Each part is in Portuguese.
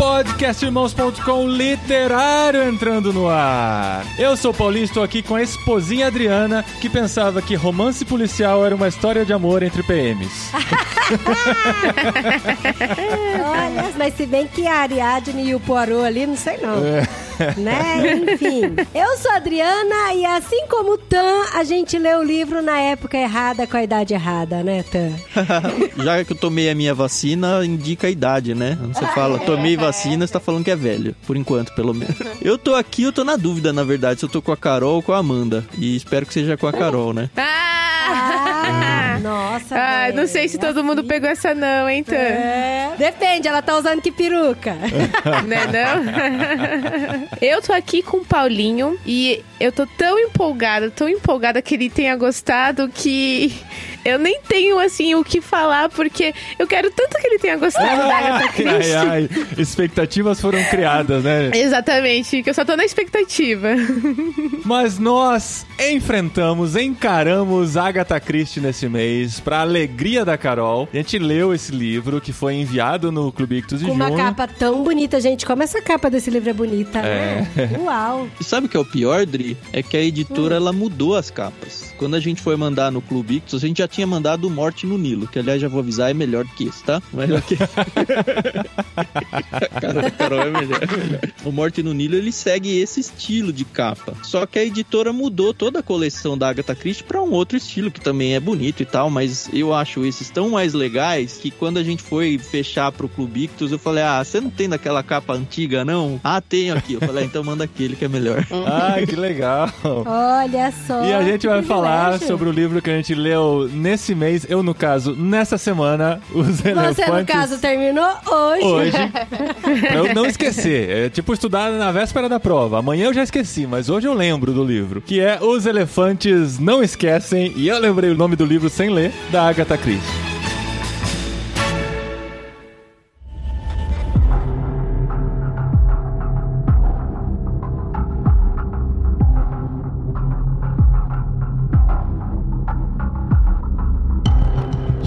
Podcastirmãos.com literário entrando no ar. Eu sou o Paulinho, estou aqui com a esposinha Adriana, que pensava que romance policial era uma história de amor entre PMs. Olha, mas se bem que a Ariadne e o Poirot ali, não sei não. Né? Enfim. Eu sou a Adriana e assim como o Tan, a gente lê o livro na época errada, com a idade errada, né, Tan? Já que eu tomei a minha vacina, indica a idade, né? Você fala, tomei vacina, você tá falando que é velho. Por enquanto, pelo menos. Eu tô aqui, eu tô na dúvida, na verdade, se eu tô com a Carol ou com a Amanda. E espero que seja com a Carol, né? Ah, nossa. Ai, não sei se todo mundo assim. pegou essa não, hein, Tan? É. Depende, ela tá usando que peruca. Né, não? eu tô aqui com o Paulinho e eu tô tão empolgada, tão empolgada que ele tenha gostado que eu nem tenho, assim, o que falar, porque eu quero tanto que ele tenha gostado da Agatha Ai, Christie. ai, ai. Expectativas foram criadas, né? Exatamente, que eu só tô na expectativa. Mas nós enfrentamos, encaramos Agatha Christie nesse mês, pra alegria da Carol. A gente leu esse livro que foi enviado no Clube Ictus de Com uma junho. capa tão bonita, gente. Como essa capa desse livro é bonita, né? Uau. E sabe o que é o pior, Dri? É que a editora, ela mudou as capas. Quando a gente foi mandar no Clube Ictus, a gente já tinha mandado o Morte no Nilo, que aliás, já vou avisar, é melhor do que esse, tá? Mas ok. Carol, Carol é melhor, é melhor. O Morte no Nilo, ele segue esse estilo de capa. Só que a editora mudou toda a coleção da Agatha Christie pra um outro estilo, que também é bonito e tal, mas eu acho esses tão mais legais que quando a gente foi fechar pro Clube Ictus, eu falei, ah, você não tem daquela capa antiga, não? Ah, tenho aqui. Eu falei, ah, então manda aquele que é melhor. Ai, que legal. Olha só. E a gente vai falar sobre o livro que a gente leu nesse mês, eu no caso, nessa semana, Os Elefantes. Você, no caso, terminou hoje. Hoje, pra eu não esquecer. É tipo estudar na véspera da prova. Amanhã eu já esqueci, mas hoje eu lembro do livro. Que é Os Elefantes Não Esquecem. E eu lembrei o nome do livro sem ler, da Agatha Christie.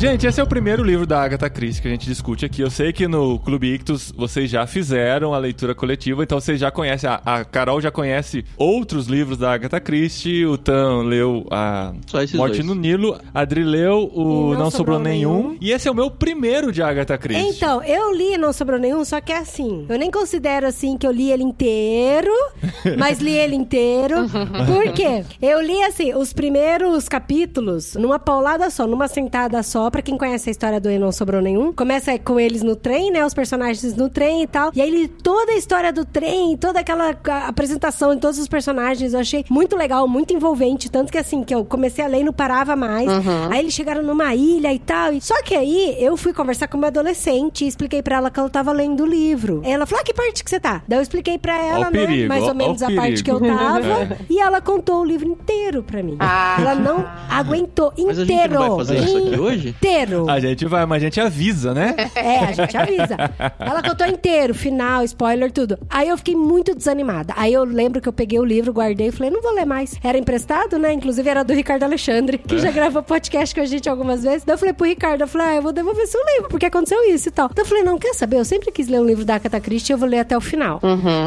Gente, esse é o primeiro livro da Agatha Christie que a gente discute aqui. Eu sei que no Clube Ictus vocês já fizeram a leitura coletiva, então vocês já conhecem. A, a Carol já conhece outros livros da Agatha Christie. O Tan leu a Morte dois. no Nilo. A Adri leu o E Não, Sobrou, nenhum. E esse é o meu primeiro de Agatha Christie. Então, eu li Não Sobrou Nenhum, só que é assim. Eu nem considero assim que eu li ele inteiro, mas li ele inteiro. Por quê? Eu li assim, os primeiros capítulos numa paulada só, numa sentada só, pra quem conhece a história do E Não Sobrou Nenhum. Começa com eles no trem, né? Os personagens no trem e tal. E aí li toda a história do trem, toda aquela apresentação de todos os personagens. Eu achei muito legal, muito envolvente. Tanto que assim, que eu comecei a ler e não parava mais. Aí eles chegaram numa ilha e tal. e- Só que aí eu fui conversar com uma adolescente e expliquei pra ela que eu tava lendo o livro. Ela falou: ah, que parte que você tá? Daí eu expliquei pra ela, o né? perigo, mais ó- ou menos ó a o parte que eu perigo. tava. E ela contou o livro inteiro pra mim. Ela não aguentou Mas a inteiro. gente não vai fazer isso aqui hoje? Inteiro. A gente vai, mas a gente avisa, né? É, a gente avisa. Ela contou inteiro, final, spoiler, tudo. Aí eu fiquei muito desanimada. Aí eu lembro que eu peguei o livro, guardei e falei, não vou ler mais. Era emprestado, né? Inclusive era do Ricardo Alexandre, que já gravou podcast com a gente algumas vezes. Daí eu falei pro Ricardo, eu falei, ah, eu vou devolver seu livro, porque aconteceu isso e tal. Então eu falei, não, quer saber? Eu sempre quis ler um livro da Agatha Christie, eu vou ler até o final.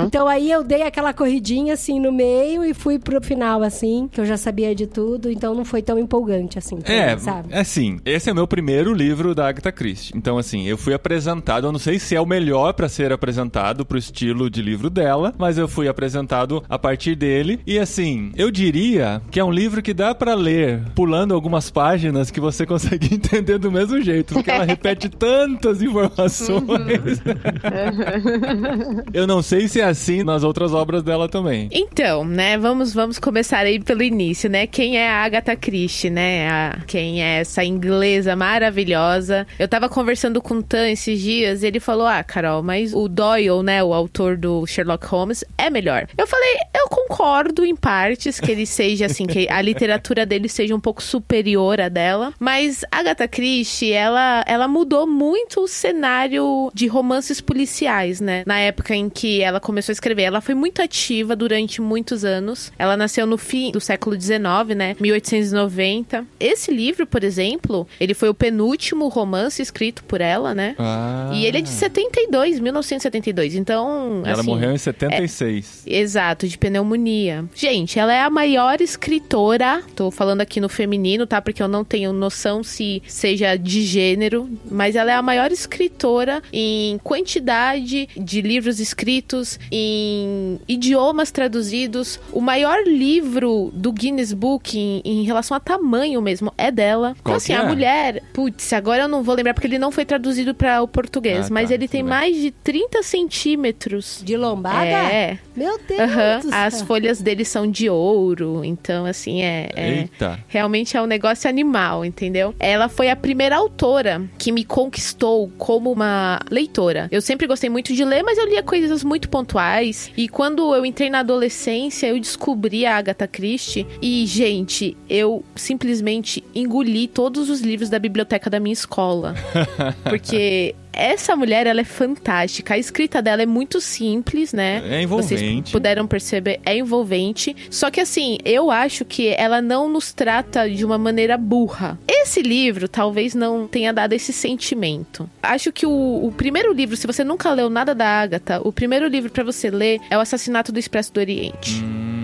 Então aí eu dei aquela corridinha, assim, no meio e fui pro final, assim, que eu já sabia de tudo, então não foi tão empolgante, assim, É, mim, sabe? assim, esse é o meu primeiro livro da Agatha Christie. Então, assim, eu fui apresentado, eu não sei se é o melhor pra ser apresentado pro estilo de livro dela, mas eu fui apresentado a partir dele. E assim, eu diria que é um livro que dá pra ler pulando algumas páginas que você consegue entender do mesmo jeito, porque ela repete tantas informações. eu não sei se é assim nas outras obras dela também. Então, né, vamos, vamos começar aí pelo início, né? Quem é a Agatha Christie, né? A- quem é essa inglesa maravilhosa. Eu tava conversando com o Tan esses dias, ele falou: Ah, Carol, mas o Doyle, né, o autor do Sherlock Holmes, é melhor. Eu falei: Eu concordo em partes que ele seja assim, que a literatura dele seja um pouco superior à dela, mas Agatha Christie, ela, ela mudou muito o cenário de romances policiais, né? Na época em que ela começou a escrever, ela foi muito ativa durante muitos anos. Ela nasceu no fim do século XIX, né? 1890. Esse livro, por exemplo, ele foi o penúltimo romance escrito por ela, né? Ah. E ele é de 72, 1972. Então, Ela assim, morreu em 76. Exato, de pneumonia. Gente, ela é a maior escritora. Tô falando aqui no feminino, tá? Porque eu não tenho noção se seja de gênero. Mas ela é a maior escritora em quantidade de livros escritos, em idiomas traduzidos. O maior livro do Guinness Book em, em relação a tamanho mesmo é dela. Então, Qual assim, que é? a mulher. Putz, agora eu não vou lembrar porque ele não foi traduzido para o português. Ah, mas tá, ele tem bem. mais de 30 centímetros. De lombada? É. Meu Deus do As folhas dele são de ouro, então assim é, é- Eita. realmente é um negócio animal, entendeu? Ela foi a primeira autora que me conquistou como uma leitora. Eu sempre gostei muito de ler, mas eu lia coisas muito pontuais. E quando eu entrei na adolescência, eu descobri a Agatha Christie e gente, eu simplesmente engoli todos os livros da biblioteca da minha escola, porque essa mulher, ela é fantástica. A escrita dela é muito simples, né? É envolvente. Vocês puderam perceber, é envolvente. Só que assim, eu acho que ela não nos trata de uma maneira burra. Esse livro talvez não tenha dado esse sentimento. Acho que o, o primeiro livro, se você nunca leu nada da Agatha, o primeiro livro pra você ler é O Assassinato do Expresso do Oriente. Hum.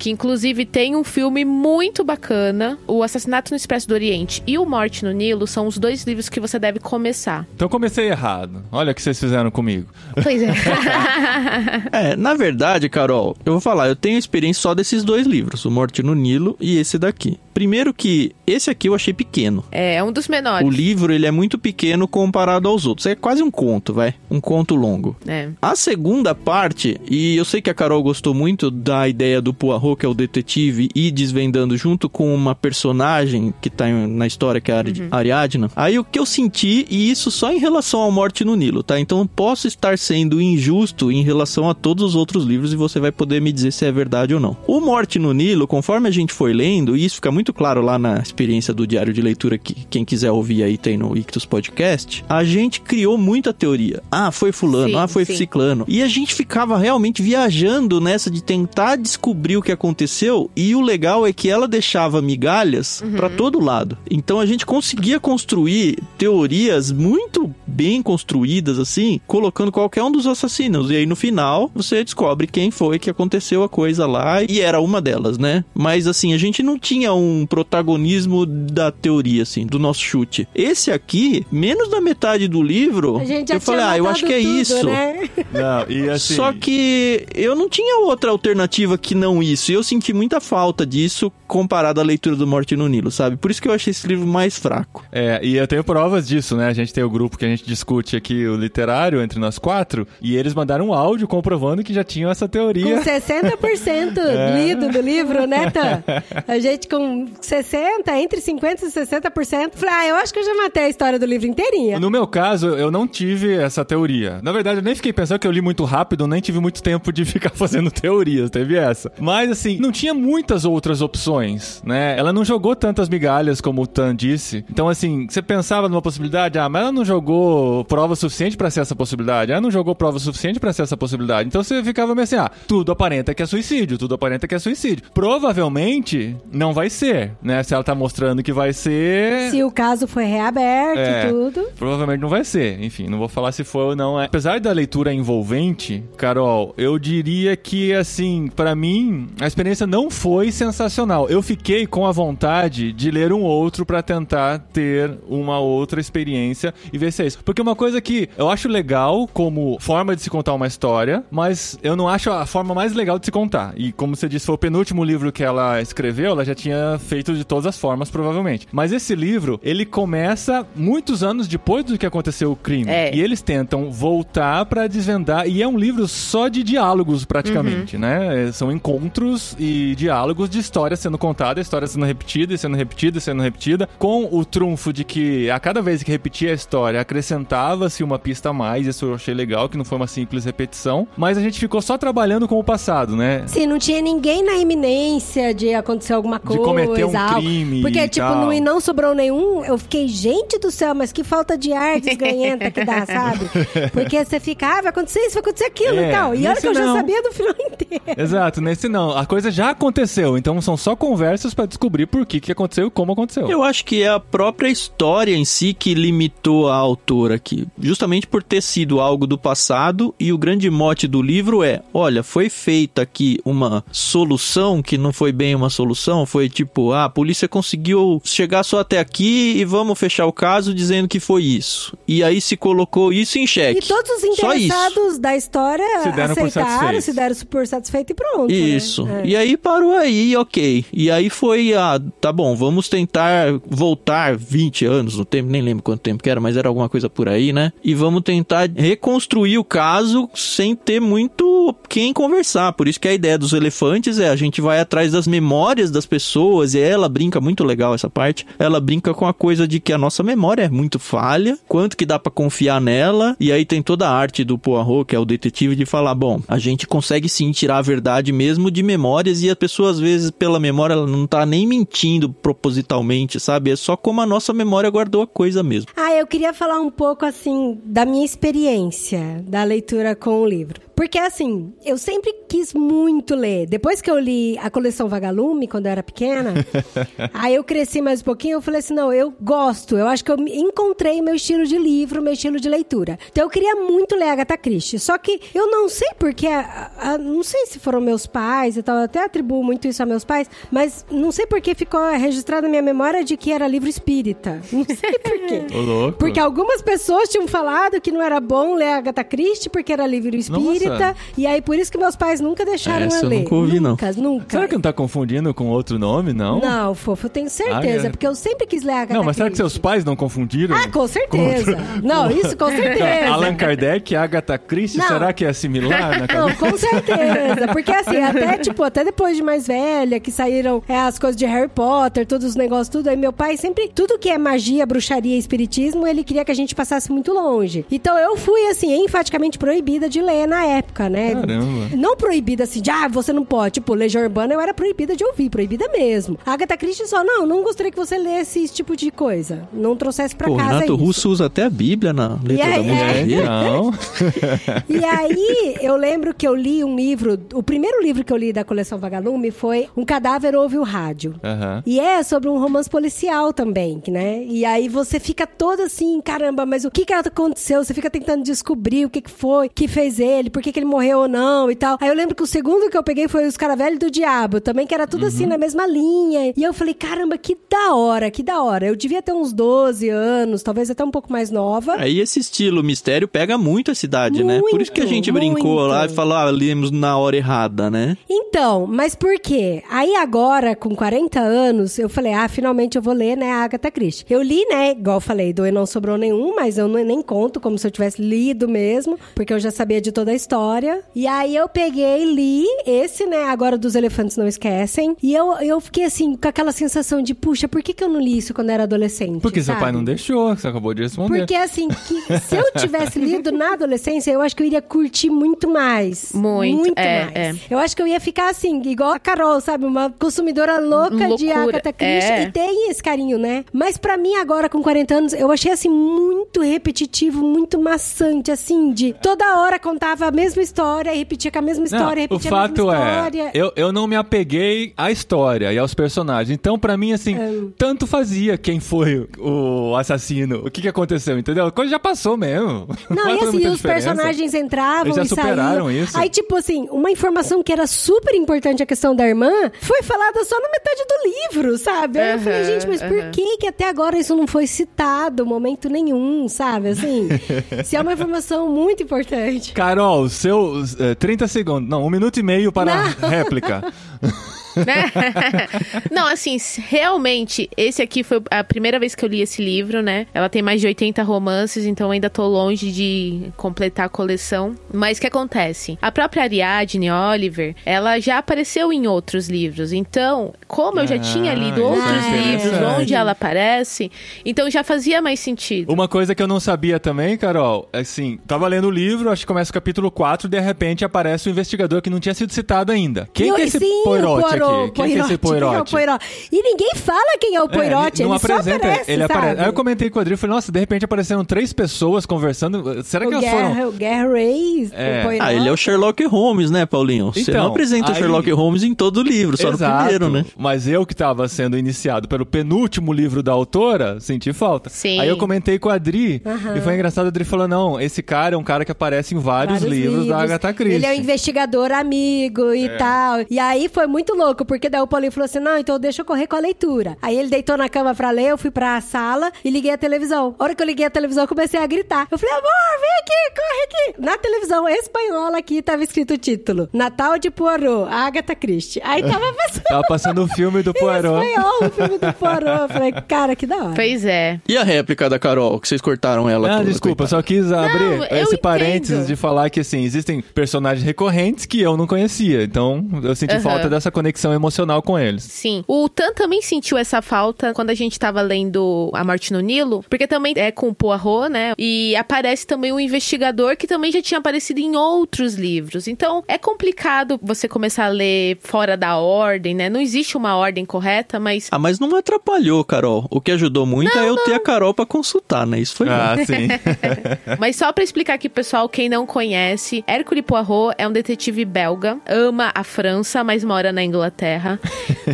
Que inclusive tem um filme muito bacana. O Assassinato no Expresso do Oriente e O Morte no Nilo são os dois livros que você deve começar. Então comecei errado. Olha o que vocês fizeram comigo. Pois é. É, na verdade, Carol, eu vou falar, eu tenho experiência só desses dois livros, O Morte no Nilo e esse daqui. Primeiro que esse aqui eu achei pequeno. é, é um dos menores. O livro, ele é muito pequeno comparado aos outros. É quase um conto, vai. Um conto longo. É. A segunda parte, e eu sei que a Carol gostou muito da ideia do Poirot, que é o detetive, e desvendando junto com uma personagem que tá na história, que é a Ari- Ariadna. Aí o que eu senti, e isso só em relação ao Morte no Nilo, tá? Então eu posso estar sendo injusto em relação a todos os outros livros e você vai poder me dizer se é verdade ou não. O Morte no Nilo, conforme a gente foi lendo, e isso fica muito claro lá na experiência do diário de leitura que quem quiser ouvir aí tem no Ictus Podcast, a gente criou muita teoria. Ah, foi fulano, Sim, ah, foi sim. ciclano. E a gente ficava realmente viajando nessa de tentar descobrir o que aconteceu. E o legal é que ela deixava migalhas Uhum. pra todo lado. Então a gente conseguia construir teorias muito bem construídas, assim, colocando qualquer um dos assassinos. E aí no final você descobre quem foi que aconteceu a coisa lá. E era uma delas, né? Mas assim, a gente não tinha um protagonismo da teoria, assim, do nosso chute. Esse aqui, menos da metade do livro, A gente já eu falei, ah, eu acho que é tudo, isso. Né? Não, e assim. Só que eu não tinha outra alternativa que não isso. E eu senti muita falta disso comparado à leitura do Morte no Nilo, sabe? Por isso que eu achei esse livro mais fraco. É, e eu tenho provas disso, né? A gente tem o grupo que a gente discute aqui, o literário, entre nós quatro, e eles mandaram um áudio comprovando que já tinham essa Com teoria. 60% É. lido do livro, né, Tan? A gente com 60, entre 50% e 60%. Falei, ah, eu acho que eu já matei a história do livro inteirinha. No meu caso, eu não tive essa teoria. Na verdade, eu nem fiquei pensando que eu li muito rápido, nem tive muito tempo de ficar fazendo teorias, teve essa. Mas assim, não tinha muitas outras opções, né? Ela não jogou tantas migalhas como o Tan disse. Então assim, você pensava numa possibilidade, ah, mas ela não jogou prova suficiente pra ser essa possibilidade. Ela não jogou prova suficiente pra ser essa possibilidade. Então você ficava meio assim, ah, tudo aparenta que é suicídio, tudo aparenta que é suicídio. Provavelmente não vai ser, né? Se ela tá mostrando que vai ser, Se o caso foi reaberto É. e tudo. Provavelmente não vai ser. Enfim, não vou falar se foi ou não. Apesar da leitura envolvente, Carol, eu diria que, assim, pra mim, a experiência não foi sensacional. Eu fiquei com a vontade de ler um outro pra tentar ter uma outra experiência e ver se é isso. Porque uma coisa que eu acho legal como forma de se contar uma história, mas eu não acho a forma mais legal de se contar. E como você disse, foi o penúltimo livro que ela escreveu, ela já tinha feito de todas as formas, provavelmente. Mas esse livro, ele começa muitos anos depois do que aconteceu o crime. É. E eles tentam voltar pra desvendar. E é um livro só de diálogos, praticamente, Uhum. né? É, São encontros e diálogos de história sendo contada, história sendo repetida, e sendo repetida, e sendo repetida, com o trunfo de que a cada vez que repetia a história, acrescentava-se uma pista a mais. Isso eu achei legal, que não foi uma simples repetição. Mas a gente ficou só trabalhando com o passado, né? Sim, não tinha ninguém na iminência de acontecer alguma De coisa. cometer um algo. crime Porque, e tipo, tal. não, e não sobrou nenhum. Eu fiquei, gente do céu, mas que falta de ar desganhenta que dá, sabe? Porque você fica, ah, vai acontecer isso, vai acontecer aquilo É, e tal. E olha que eu já não. sabia do final inteiro. Exato, nesse não. A coisa já aconteceu, então são só conversas pra descobrir por que, que aconteceu e como aconteceu. Eu acho que é a própria história em si que limitou a autora aqui. Justamente por ter sido algo do passado e o grande mote do livro é: olha, foi feita aqui uma solução que não foi bem uma solução, foi tipo, ah, a polícia conseguiu chegar só até aqui e vamos fechar o caso dizendo que foi isso. E aí se colocou isso em xeque. E todos os Só isso. interessados da história Se deram por aceitaram, satisfeitos. se deram por satisfeito e pronto. né? Isso. É. E aí parou aí, ok. E aí foi, ah, tá bom, vamos tentar voltar 20 anos no tempo, nem lembro quanto tempo que era, mas era alguma coisa por aí, né? E vamos tentar reconstruir o caso sem ter muito quem conversar. Por isso que a ideia dos elefantes é a gente vai atrás das memórias das pessoas e ela brinca muito legal essa parte. Ela brinca com a coisa de que a nossa memória é muito falha, quanto que dá pra confiar nela. E aí tem toda a arte do Poirot, que é o detetive, de falar, bom, a gente consegue sim tirar a verdade mesmo de memórias e a pessoa às vezes pela memória ela não tá nem mentindo propositalmente, sabe? É só como a nossa memória guardou a coisa mesmo. Ah, eu queria falar um pouco, assim, da minha experiência da leitura com o livro. Porque, assim, eu sempre quis muito ler. Depois que eu li a coleção Vagalume, quando eu era pequena, aí eu cresci mais um pouquinho, eu falei assim, não, eu gosto. Eu acho que eu encontrei meu estilo de livro, meu estilo de leitura. Então, eu queria muito ler Agatha Christie. Só que eu não sei porque, a- a- não sei se foram meus pais e tal, eu até atribuo muito isso a meus pais, mas não sei porque ficou registrado na minha memória de que era livro espírita. Não sei por quê. Ô, louco. Porque algumas pessoas tinham falado que não era bom ler Agatha Christie porque era livro espírita. Nossa. E aí, por isso que meus pais nunca deixaram Essa eu eu ler. nunca ouvi, não. Nunca, nunca. Será que não tá confundindo com outro nome, não? Não, fofo, eu tenho certeza. Ah? Porque eu sempre quis ler Agatha Não, mas será que seus pais não confundiram? Ah, com certeza. Não, isso com certeza. Allan Kardec e Agatha Christie, Não. será que é similar Não, com certeza. Porque assim, até, tipo, até depois de mais velha, que saíram é, as coisas de Harry Potter, todos os negócios, tudo. Aí meu pai sempre, tudo que é magia, bruxaria espiritismo, ele queria que a gente passasse muito longe. Então eu fui, assim, enfaticamente proibida de ler na época, né? Caramba. Não proibida assim, de, ah, você não pode. Tipo, Legião Urbana eu era proibida de ouvir, proibida mesmo. A Agatha Christie só, não, não gostaria que você lesse esse tipo de coisa. Não trouxesse pra Pô, casa Renato isso. Russo usa até a Bíblia na letra aí, da música é. Não. E aí, eu lembro que eu li um livro, o primeiro livro que eu li da coleção Vagalume foi Um Cadáver Ouve o Rádio. Aham. E é sobre um romance policial também, né? E aí você fica todo assim, caramba, mas o que que aconteceu? Você fica tentando descobrir o que que foi, que fez ele, por que que ele morreu ou não e tal. Aí eu lembro que o segundo que eu peguei foi Os Caravelhos do Diabo, também que era tudo assim, na mesma linha. E eu falei, caramba, que da hora, que da hora. Eu devia ter uns 12 anos, talvez até um pouco mais nova. Aí esse estilo mistério pega muito a cidade, né? Por isso que a gente Muito, brincou muito. lá e falou, ah, lemos na hora errada, né? Então, mas por quê? Aí agora, com 40 anos, eu falei, ah, finalmente eu vou ler, né, a Agatha Christie. Eu li, né, igual eu falei, do E Não Sobrou Nenhum, mas eu nem conto como se eu tivesse lido mesmo, porque eu já sabia de toda a história. E aí eu peguei, li esse, né, agora dos Elefantes Não Esquecem, e eu, eu fiquei assim, com aquela sensação de, puxa, por que, que eu não li isso quando era adolescente? Porque seu sabe? pai não deixou, você acabou de responder. Porque assim, que se eu tivesse lido na adolescência, eu acho que eu iria curtir muito mais. Muito, é, mais. é. Eu acho que eu ia ficar assim, igual a Carol, sabe? Uma consumidora louca de Loucura, Agatha Christie. é. E tem esse carinho, né? Mas pra mim, agora, com 40 anos, eu achei assim, muito repetitivo, muito maçante, assim, de toda hora contava a mesma história e repetia com a mesma Não, história, o repetia a fato mesma é, história. eu, eu não me apeguei à história e aos personagens. Então, pra mim, assim, tanto fazia quem foi o assassino, o que, que aconteceu, entendeu? A coisa já passou mesmo. Não, vai e fazer assim, os diferença. personagens entravam Eles já e superaram saíam. isso. Aí, tipo assim, uma informação que era super importante, a questão da irmã, foi falada só na metade do livro, sabe? Aí eu falei, gente, mas por aham. que que até agora isso não foi citado, momento nenhum, sabe? Assim, se é uma informação muito importante. Carol, seus eh, 30 segundos, não, um minuto e meio para a réplica. Não, assim, realmente, esse aqui foi a primeira vez que eu li esse livro, né? Ela tem mais de 80 romances, então ainda tô longe de completar a coleção. Mas o que acontece? A própria Ariadne Oliver, ela já apareceu em outros livros. Então, como eu já Ah, tinha lido é outros livros interessante. onde ela aparece, então já fazia mais sentido. Uma coisa que eu não sabia também, Carol, é assim, tava lendo o livro, acho que começa o capítulo 4, de repente aparece o investigador que não tinha sido citado ainda. Quem E que é esse sim, o Poirot Poirot? Quem que é esse Poirot, quem é o Poirot? E ninguém fala quem é o Poirot, É, ele, não só apresenta, aparece, ele sabe? aparece. Aí eu comentei com o Adri, falei, nossa, de repente apareceram três pessoas conversando. Será que o elas Guerra, foram... o Guerra Reis, É. o Poirot. Ah, ele é o Sherlock Holmes, né, Paulinho? Você Então, não apresenta o aí- Sherlock Holmes em todo o livro, só Exato, no primeiro, né? Mas eu que tava sendo iniciado pelo penúltimo livro da autora, senti falta. Sim. Aí eu comentei com a Adri, Aham. e foi engraçado, a Adri falou, não, esse cara é um cara que aparece em vários, livros, da Agatha Christie. Ele é um investigador amigo e tal. E aí foi muito louco, porque daí o Paulinho falou assim: não, então deixa eu correr com a leitura. Aí ele deitou na cama pra ler, eu fui pra sala e liguei a televisão. A hora que eu liguei a televisão, eu comecei a gritar. Eu falei, amor, vem aqui, corre aqui. Na televisão espanhola aqui tava escrito o título: Natal de Poirot, Agatha Christie. Aí tava passando. Tava passando o filme do Poirot. Espanhol, o filme do Poirot. Eu falei, cara, que da hora. Pois é. E a réplica da Carol, que vocês cortaram ela Ah, toda, desculpa, coitada. só quis abrir eu esse entendo. parênteses de falar que, assim, existem personagens recorrentes que eu não conhecia. Então, eu senti Aham. falta dessa conexão emocional com eles. Sim. O Tan também sentiu essa falta quando a gente tava lendo A Morte no Nilo, porque também é com o Poirot, né? E aparece também um investigador que também já tinha aparecido em outros livros. Então, é complicado você começar a ler fora da ordem, né? Não existe uma ordem correta, mas Ah, mas não atrapalhou, Carol. O que ajudou muito é eu ter a Carol pra consultar, né? Isso foi Ah, bom. sim. Mas só pra explicar aqui, pessoal, quem não conhece, Hercule Poirot é um detetive belga, ama a França, mas mora na Inglaterra.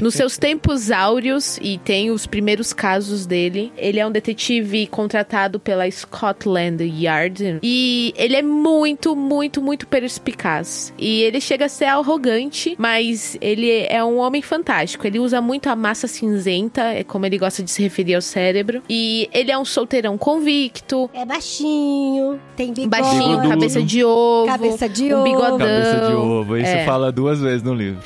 Nos seus tempos áureos, e tem os primeiros casos dele, ele é um detetive contratado pela Scotland Yard. E ele é muito, muito, muito perspicaz. E ele chega a ser arrogante, mas ele é um homem fantástico. Ele usa muito a massa cinzenta, é como ele gosta de se referir ao cérebro. E ele é um solteirão convicto, É baixinho, tem bigode. Baixinho, cabeça de ovo. Cabeça de um ovo. bigodão. Cabeça de ovo. Isso É. fala duas vezes no livro.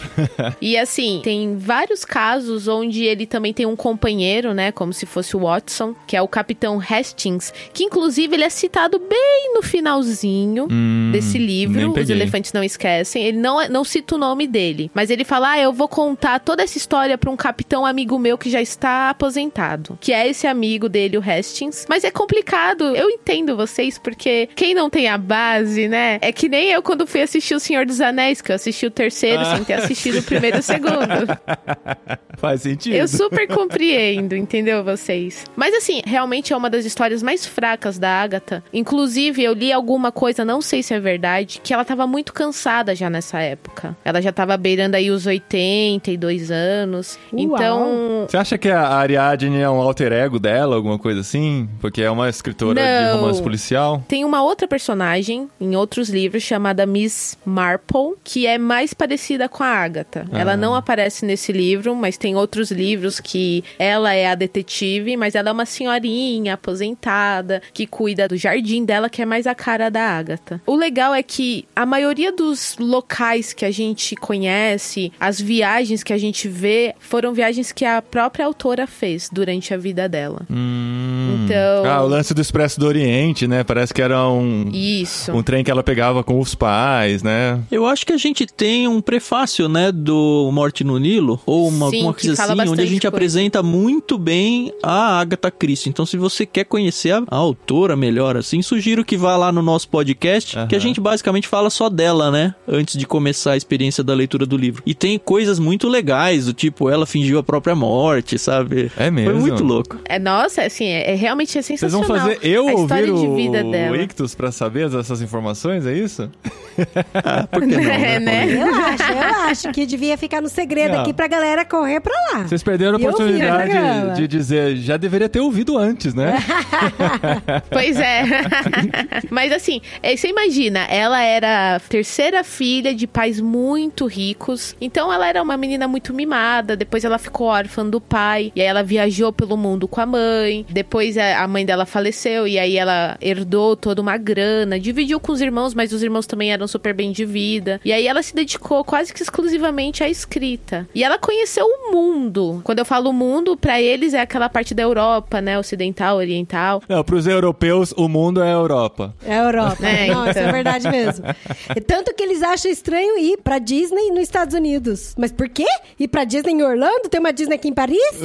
E assim, tem vários casos onde ele também tem um companheiro, né? Como se fosse o Watson, que é o Capitão Hastings, que inclusive ele é citado bem no finalzinho Hum, desse livro. Os. Elefantes Não Esquecem. Ele não, não cita o nome dele, mas ele fala: Ah, eu vou contar toda essa história pra um capitão amigo meu que já está aposentado. Que é esse amigo dele, o Hastings. Mas é complicado. Eu entendo vocês, porque quem não tem a base, né? É que nem eu quando fui assistir O Senhor dos Anéis, que eu assisti o terceiro Ah. sem ter assistido o primeiro segundo. Faz sentido. Eu super compreendo, entendeu, vocês? Mas assim, realmente é uma das histórias mais fracas da Agatha. Inclusive, eu li alguma coisa, não sei se é verdade, que ela tava muito cansada já nessa época. Ela já tava beirando aí os 82 anos. Uau. Então, Você acha que a Ariadne é um alter ego dela, alguma coisa assim? Porque é uma escritora de Não. romance policial? Tem uma outra personagem em outros livros chamada Miss Marple, que é mais parecida com a Agatha. Ela não aparece nesse livro, mas tem outros livros que ela é a detetive, mas ela é uma senhorinha aposentada que cuida do jardim dela, que é mais a cara da Agatha. O legal é que a maioria dos locais que a gente conhece, as viagens que a gente vê, foram viagens que a própria autora fez durante a vida dela. Hum. Então- Ah, o lance do Expresso do Oriente, né? Parece que era um, Isso. um trem que ela pegava com os pais, né? Eu acho que a gente tem um prefácio, né, do Morte no Nilo, ou uma, Sim, uma coisa assim, onde a gente coisa. apresenta muito bem a Agatha Christie. Então, se você quer conhecer a, a autora melhor, assim, sugiro que vá lá no nosso podcast, que a gente basicamente fala só dela, né, antes de começar a experiência da leitura do livro. E tem coisas muito legais, do tipo, ela fingiu a própria morte, sabe? É mesmo? Foi muito louco. É, nossa, assim, é, é realmente é Vocês sensacional. vão fazer eu a ouvir de vida o, dela. o Ictus pra saber dessas informações, é isso? Ah, por que não, né, É, né? Eu acho, eu acho que devia ficar no segredo Não. aqui pra galera correr pra lá. Vocês perderam a Eu o oportunidade programa. de dizer, já deveria ter ouvido antes, né? Pois é. Mas assim, é, você imagina, ela era terceira filha de pais muito ricos. Então ela era uma menina muito mimada. Depois ela ficou órfã do pai. E aí ela viajou pelo mundo com a mãe. Depois eh, a mãe dela faleceu e aí ela herdou toda uma grana, dividiu com os irmãos, mas os irmãos também eram super bem de vida. E aí ela se dedicou quase que exclusivamente à escrita. E ela conheceu o mundo. Quando eu falo mundo, para eles é aquela parte da Europa, né, ocidental, oriental. Não, pros europeus, o mundo é a Europa. É a Europa. É, Não, isso é então. verdade mesmo. Tanto que eles acham estranho ir pra Disney nos Estados Unidos. Mas por quê? Ir pra Disney em Orlando? Tem uma Disney aqui em Paris?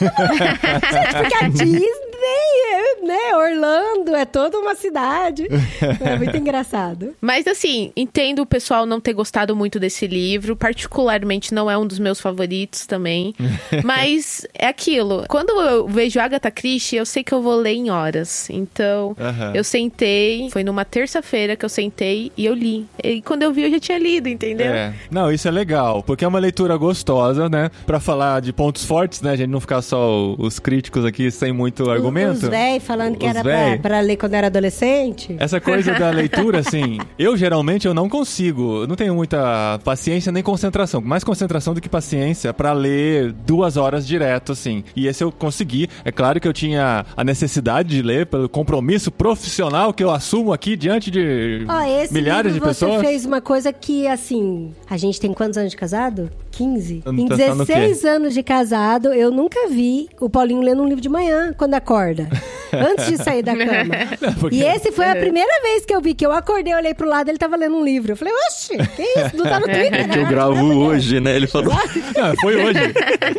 Gente, porque a Disney, é, né? Orlando é toda uma cidade. É muito engraçado. Mas assim, entendo o pessoal não ter gostado muito desse livro, particularmente não é um dos meus favoritos também. Mas é aquilo. Quando eu vejo Agatha Christie, eu sei que eu vou ler em horas. Então, Aham. eu sentei, foi numa terça-feira que eu sentei e eu li. E quando eu vi, eu já tinha lido, entendeu? É. Não, isso é legal, porque é uma leitura gostosa, né? Pra falar de pontos fortes, né? A gente não ficar só os críticos aqui sem muito argumento. Os véi falando que Os era pra, pra ler quando era adolescente. Essa coisa da leitura, assim, eu geralmente eu não consigo, eu não tenho muita paciência nem concentração, mais concentração do que paciência pra ler duas horas direto, assim. E esse eu consegui. É claro que eu tinha a necessidade de ler pelo compromisso profissional que eu assumo aqui diante de esse milhares de livro você pessoas. fez uma coisa que, assim, a gente tem quantos anos de casado? 15? Tá Em pensando no quê? 16 anos de casado, eu nunca vi o Paulinho lendo um livro de manhã, quando acorda. antes de sair da cama. Porque- E esse foi a primeira vez que eu vi, que eu acordei, olhei pro lado, ele tava lendo um livro. Eu falei, oxe, que isso? Não tá no Twitter, Que eu né? gravo hoje, né? Ele falou. Não, foi hoje.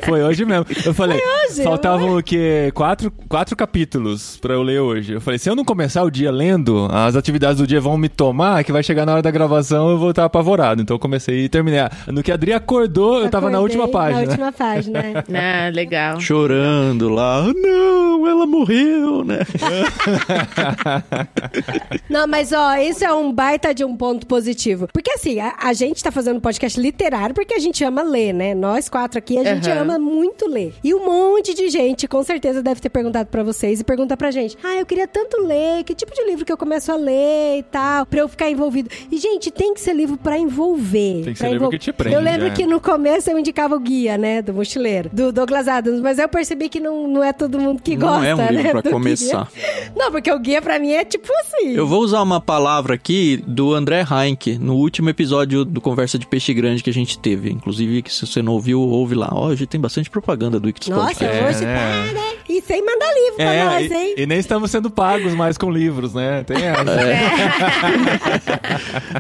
Foi hoje mesmo. Eu falei, hoje, faltavam o quê? Quatro, quatro capítulos pra eu ler hoje. Eu falei, se eu não começar o dia lendo, as atividades do dia vão me tomar, que vai chegar na hora da gravação eu vou estar apavorado. Então eu comecei e terminei. No que a Adri acordou, eu tava na Acordei última página. Na última página. Ah, legal. Chorando lá, "Ah, não, ela morreu, né? Não, mas ó, isso é um baita de um ponto positivo. Porque assim, a, a gente tá fazendo um podcast literário porque a gente ama ler, né? Nós quatro aqui, a gente Aham. ama muito ler. E um monte de gente, com certeza, deve ter perguntado pra vocês e pergunta pra gente: Ah, eu queria tanto ler, que tipo de livro que eu começo a ler e tal, pra eu ficar envolvido. E, gente, tem que ser livro pra envolver. Tem que ser livro que te prende, Eu lembro é. que no começo eu indicava o guia, né, do mochileiro, do Douglas Adams, mas eu percebi que não, não é todo mundo que Não gosta, é um livro né? pra do guia. começar. Não, porque o guia pra mim é tipo assim. Eu vou usar uma palavra aqui do André Heinck, no último episódio do Conversa de Peixe Grande que a gente teve. Inclusive, que se você não ouviu, ouve lá. Ó, hoje tem bastante propaganda do Ictus Nossa, Podcast. hoje É, tá, né? E sem mandar livro pra É, nós, e, hein? e nem estamos sendo pagos mais com livros, né? Tem essa.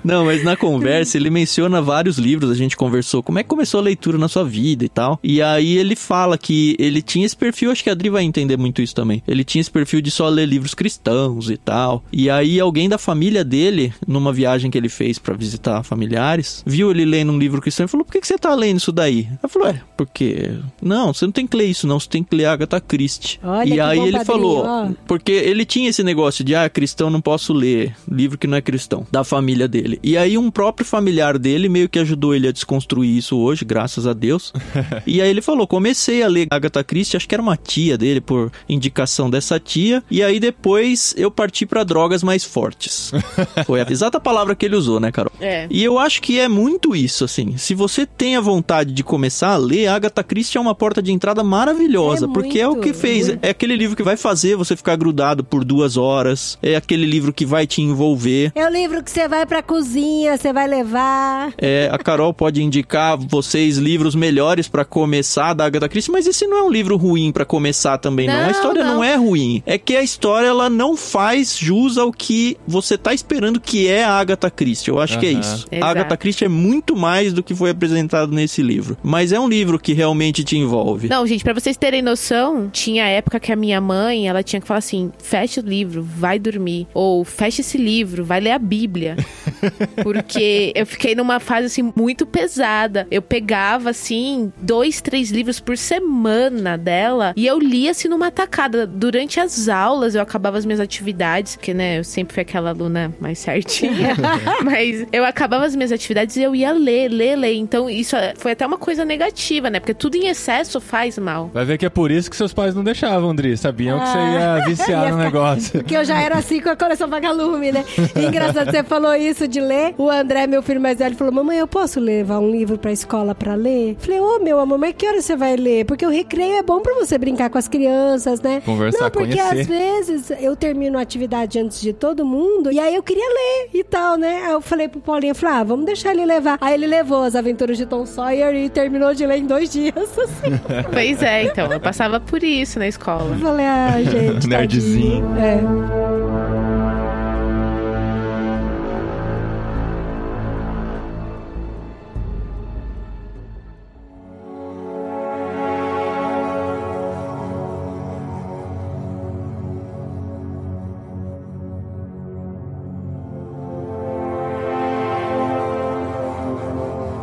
Não, mas na conversa ele menciona vários livros, a gente conversou como é que começou a leitura na sua vida e tal. E aí ele fala que ele tinha esse perfil, acho que a Adri vai entender muito isso também. Ele tinha esse perfil de só ler livros cristãos e tal. E aí alguém da família dele, numa viagem que ele fez pra visitar familiares, viu ele lendo um livro cristão e falou: "Por que que você tá lendo isso daí?" Ele falou: "É, porque não, você não tem que ler isso não, você tem que ler Agatha Christie". Olha e aí bom ele padrinho, falou: ó. porque ele tinha esse negócio de, ah, cristão não posso ler, livro que não é cristão, da família dele. E aí um próprio familiar dele meio que ajudou ele a desconstruir isso hoje, graças a Deus. e aí ele falou, comecei a ler Agatha Christie, acho que era uma tia dele, por indicação dessa tia. E aí depois eu parti pra drogas mais fortes. Foi a exata palavra que ele usou, né, Carol? É. E eu acho que é muito isso, assim. Se você tem a vontade de começar a ler, Agatha Christie é uma porta de entrada maravilhosa, É porque é o muito, que fez. muito. É aquele livro que vai fazer você ficar grudado por duas horas. É aquele livro que vai te envolver. É o livro que você vai pra cozinha, você vai levar. É, a Carol pode indicar vocês livros melhores pra começar da Agatha Christie, mas esse não é um livro ruim pra começar também, não. A Não, história não. não. é ruim. É que a história ela não faz jus ao que você tá esperando que é a Agatha Christie. Eu acho que é isso. A Exato. Agatha Christie é muito mais do que foi apresentado nesse livro. Mas é um livro que realmente te envolve. Não, gente, pra vocês terem noção, tinha época que a minha mãe, ela tinha que falar assim: fecha o livro, vai dormir. Ou fecha esse livro, vai ler a Bíblia. Porque eu fiquei numa fase assim muito pesada. Eu pegava assim dois, três livros por semana dela e eu lia assim numa tacada. Durante as aulas eu acabava as minhas atividades, porque né, eu sempre fui aquela aluna mais certinha. Mas eu acabava as minhas atividades e eu ia ler, ler, ler. Então isso é- foi até uma coisa negativa, né? Porque tudo em excesso faz mal. Vai ver que é por isso que seus pais não deixavam, Andri. Sabiam que você ia viciar Ia no negócio. Porque eu já era assim com a coleção Vagalume, né? E engraçado, você falou isso de ler, o André, meu filho mais velho, falou: Mamãe, eu posso levar um livro pra escola pra ler? Falei, ô meu amor, mas que hora você vai ler? Porque o recreio é bom pra você brincar com as crianças, né? Conversar, Não, porque conhecer. às vezes eu termino a atividade antes de todo mundo e aí eu queria ler e tal, né? Aí eu falei pro Paulinho, eu falei, ah, vamos deixar ele levar. Aí ele levou as aventuras de Tom Sawyer e terminou de ler em dois dias, assim. Pois é, então. Eu passava por isso na escola. Eu falei, ah, gente. Nerdzinho. tadinho. É.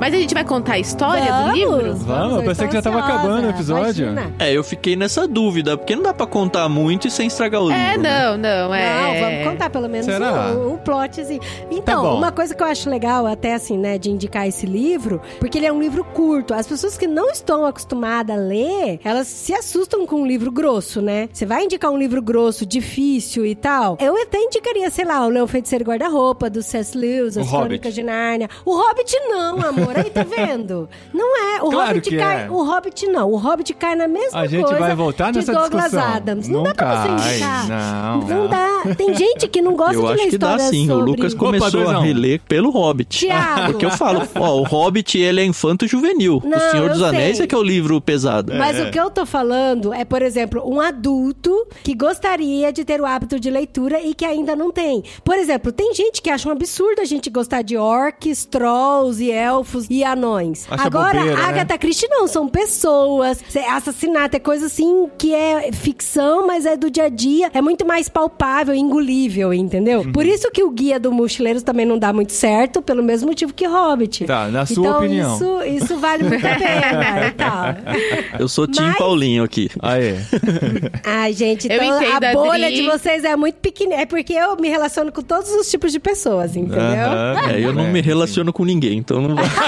Mas a gente vai contar a história do Vamos, livro? Vamos, eu eu pensei tô que já tava acabando o episódio. imagina. É, eu fiquei nessa dúvida, porque não dá pra contar muito e sem estragar o livro. É, né? não, não. É... Não, vamos contar pelo menos Será? um, um plotzinho. Então, Tá uma coisa que eu acho legal, até assim, né, de indicar esse livro, porque ele é um livro curto. As pessoas que não estão acostumadas a ler, elas se assustam com um livro grosso, né? Você vai indicar um livro grosso, difícil e tal. Eu até indicaria, sei lá, o Leão Feiticeiro Guarda-Roupa, do C.S. Lewis, O As Hobbit. Crônicas de Nárnia. O Hobbit não, amor. Aí, tá vendo? Não é. O Claro Hobbit que cai. é. O Hobbit não. O Hobbit cai na mesma A gente coisa vai voltar de nessa Douglas discussão. Adams. Não, Não dá pra você indicar. não. Não dá. Tem gente que não gosta Eu de acho ler que dá sim. sobre... O Lucas começou dois a reler pelo Hobbit. Tiago. Porque eu falo, ó, o Hobbit, ele é infanto-juvenil. Não, o Senhor eu dos Anéis sei. é que é o livro pesado. Mas o que eu tô falando é, por exemplo, um adulto que gostaria de ter o hábito de leitura e que ainda não tem. Por exemplo, tem gente que acha um absurdo a gente gostar de orcs, trolls e elfos e anões. Acha Agora, bobeira, né? Agatha Christie não, são pessoas. Assassinato é coisa assim que é ficção, mas é do dia a dia. É muito mais palpável, engolível, entendeu? Uhum. Por isso que o Guia do Mochileiro também não dá muito certo, pelo mesmo motivo que Hobbit. Tá, na sua então, opinião. Isso, isso vale muito a pena tal. Eu sou Tim Mas- Paulinho aqui. Aê. Ai, gente, então entendo, a bolha Adri. de vocês é muito pequena. É porque eu me relaciono com todos os tipos de pessoas, entendeu? É, eu não é, me relaciono com ninguém, então não vai.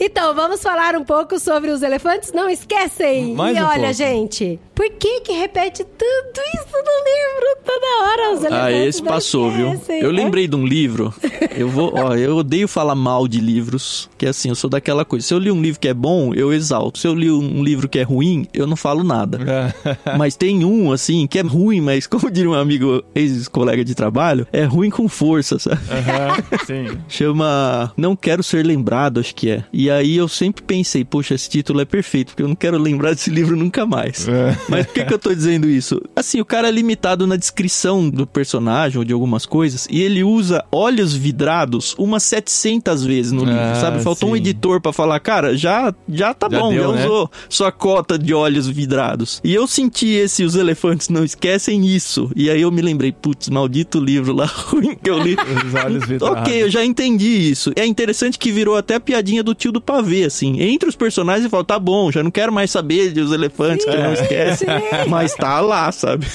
Então, vamos falar um pouco sobre os elefantes? Não esquecem! Mais e um olha, pouco. gente, por que que repete tanto isso no livro toda hora? Os Ah, elefantes esse não passou, viu? Eu É? lembrei de um livro. Eu vou, ó, eu odeio falar mal de livros, que é assim, eu sou daquela coisa. Se eu li um livro que é bom, eu exalto. Se eu li um livro que é ruim, eu não falo nada. Mas tem um, assim, que é ruim, mas como diria um amigo, ex-colega de trabalho, é ruim com força, sabe? Aham, sim. Chama Não Quero Ser Lembrado, acho que é. E aí eu sempre pensei, poxa, esse título é perfeito, porque eu não quero lembrar desse livro nunca mais. É. Mas por que, que eu tô dizendo isso? Assim, o cara é limitado na descrição do personagem ou de algumas coisas, e ele usa olhos vidrados umas 700 vezes no livro, Ah, sabe? Faltou um sim. editor pra falar, cara, já, já tá Já bom, deu, já né? usou sua cota de olhos vidrados. E eu senti esse Os Elefantes Não Esquecem isso. E aí eu me lembrei, putz, maldito livro lá ruim que eu li. Os olhos vidrados. Ok, eu já entendi isso. É interessante que virou até a piadinha do tio do pavê, assim. Entre os personagens e fala, tá bom, já não quero mais saber de os elefantes que não esquece. sim. Mas tá lá, sabe?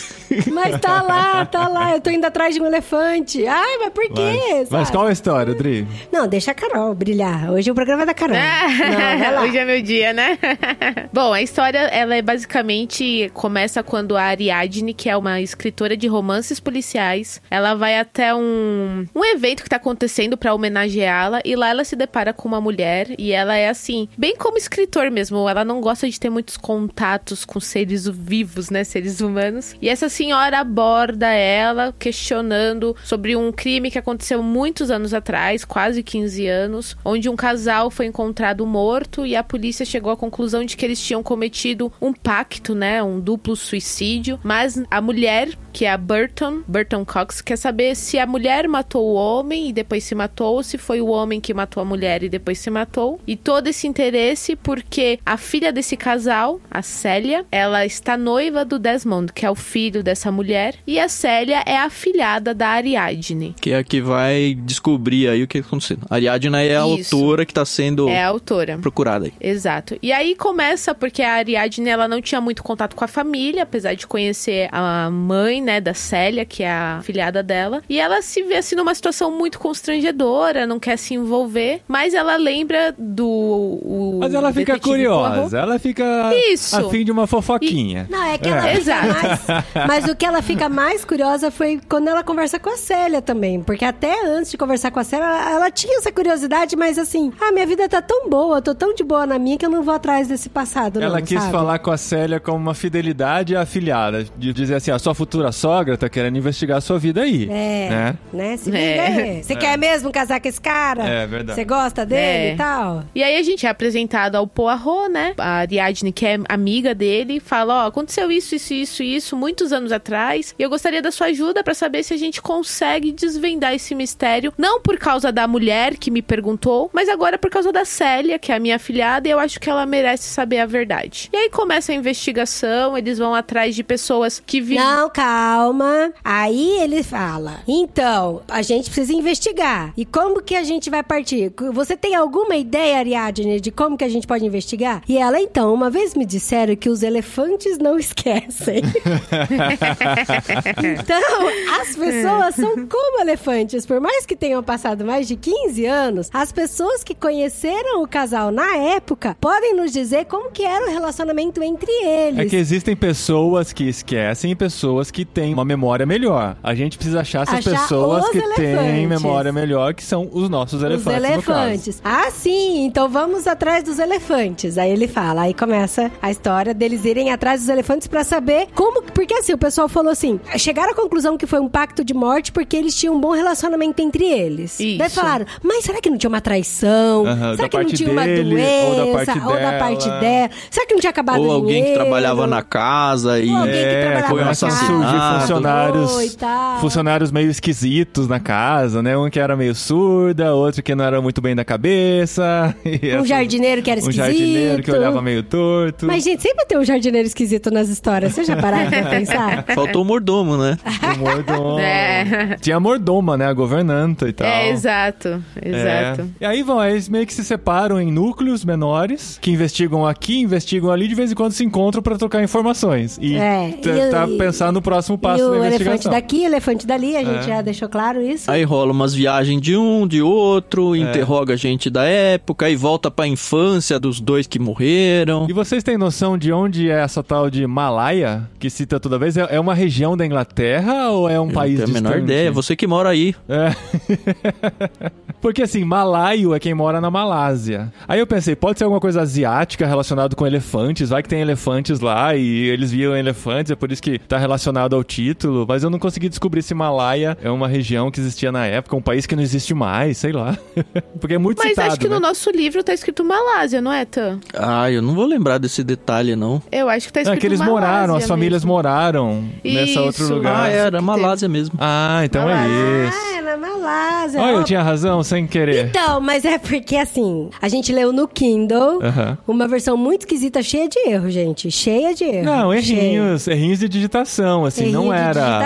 Mas tá lá, tá lá. Eu tô indo atrás de um elefante. Ai, mas por quê? Mas, mas qual é a história, Dri? Não, deixa a Carol brilhar. Hoje o programa é da Carol. Não, vai lá. Hoje é meu dia, né? Bom, a história, ela é basicamente começa quando a Ariadne, que é uma escritora de romances policiais, ela vai até um, um evento que tá acontecendo pra homenageá-la e lá ela se depara com uma mulher e ela é assim, bem como escritor mesmo, ela não gosta de ter muitos contatos com seres vivos, né, seres humanos. E essa senhora aborda ela questionando sobre um crime que aconteceu muitos anos atrás, quase 15 anos, onde um casal foi encontrado morto e a polícia chegou à conclusão de que eles tinham cometido um pacto, né, um duplo suicídio, mas a mulher, que é a Burton, Burton Cox, quer saber se a mulher matou o homem e depois se matou, ou se foi o homem que matou a mulher e depois se matou. E todo esse interesse porque a filha desse casal, a Célia, ela está noiva do Desmond, que é o filho dessa mulher, e a Célia é a filhada da Ariadne. Que é a que vai descobrir aí o que acontecendo. A Ariadna é a Isso. autora que tá sendo É a autora. procurada aí. Exato. E aí começa porque a Ariadne ela não tinha muito contato com a família, apesar de conhecer a mãe, né, da Célia, que é a filhada dela. E ela se vê assim numa situação muito constrangedora, não quer se envolver, mas ela lembra do. o Mas ela fica curiosa, ela fica Isso. a fim de uma fofoquinha. Não, é que ela fica Exato. mais. Mas o que ela fica mais curiosa foi quando ela conversa com a Célia também. Porque até antes de conversar com a Célia, ela, ela tinha essa curiosidade, mas assim, ah, minha vida tá tão boa, eu tô tão de boa na minha que eu não vou atrás desse passado, Ela não, quis sabe? falar com a Célia como uma fidelidade à afilhada. De dizer assim, a sua futura sogra tá querendo investigar a sua vida aí. É, Né? né? Se É. Você quer mesmo casar com esse cara? É, verdade. Você gosta dele É. e tal? E aí a gente é apresentado ao Poirot, né? A Ariadne, que é amiga dele, fala: Ó, aconteceu isso, isso, isso, isso, muitos anos atrás. E eu gostaria da sua ajuda pra saber se a gente consegue desvendar esse mistério. Não por causa da mulher que me perguntou, mas agora por causa da Célia, que é a minha afilhada, e eu acho que ela merece saber a verdade. E aí começa a investigação, eles vão atrás de pessoas que vivem. Não, calma. Aí ele fala: então, a gente precisa investigar. E como que a gente vai partir? Você tem alguma ideia, Ariadne, de como que a gente pode investigar? E ela, então, uma vez me disseram que os elefantes não esquecem. então, as pessoas são como elefantes. Por mais que tenham passado mais de 15 anos, as pessoas que conheceram o casal na época podem nos dizer como que era o relacionamento entre eles. É que existem pessoas que esquecem e pessoas que têm uma memória melhor. A gente precisa achar essas Achar pessoas que têm elefantes. memória melhor, que são os nossos elefantes. Os no caso. elefantes. Ah, sim, então vamos atrás dos elefantes. Aí ele fala, aí começa a história deles irem atrás dos elefantes pra saber como. Porque assim, o pessoal falou assim: chegaram à conclusão que foi um pacto de morte porque eles tinham um bom relacionamento entre eles. Isso. Daí falaram, mas será que não tinha uma traição? Aham, será que não tinha uma dele, doença? ou da parte ou da dela? parte dela? Será que não tinha acabado Ou alguém que dinheiro? trabalhava na casa e. Ou alguém que É, trabalhava foi um na casa. surgir funcionários, funcionários meio esquisitos na casa, né? Um que era meio surda, outro que não era muito bem da cabeça. E Um essa- jardineiro que era Um esquisito. jardineiro que olhava meio torto. Mas, gente, sempre tem um jardineiro esquisito nas histórias. Você já pararam pra pensar? Faltou o mordomo, né? O mordomo. É. Tinha a mordoma, né? A governanta e tal. É, exato. Exato. É. E aí vão, aí eles meio que se separam em núcleos menores, que investigam aqui, investigam ali, de vez em quando se encontram pra trocar informações. E É, tentar e- pensar no próximo passo e da o elefante investigação. daqui, elefante dali, a gente É. já deixou claro isso. Aí rola umas viagens de um, de outro, interroga a gente da época, aí volta pra infância dos dois que morreram. E vocês têm noção de onde é essa tal de Malaya, que cita toda vez? É é uma região da Inglaterra ou é um Eu país não tenho a menor ideia, você que mora aí. É. Porque assim, malaio é quem mora na Malásia. Aí eu pensei, pode ser alguma coisa asiática relacionada com elefantes, vai que tem elefantes lá e eles viam elefantes, é por isso que tá relacionado ao título, mas eu não consegui descobrir se Malaya é uma região que existia na época, um país que não existe mais, sei lá. Porque é muito Mas citado, acho que né? no nosso livro tá escrito Malásia, não é, Tan? Ah, eu não vou lembrar desse detalhe, não. Eu acho que tá Não, escrito é que eles Malásia moraram, as famílias mesmo. moraram nessa Isso. outro lugar. Ah, era Malásia mesmo. Ah, então é isso. Ah, é na Malásia. Olha, eu tinha razão, sem querer. Então, mas é porque assim, a gente leu no Kindle uma versão muito esquisita, cheia de erro, gente. Cheia de erro. Não, Cheia. errinhos, errinhos de digitação, assim, Errinho não era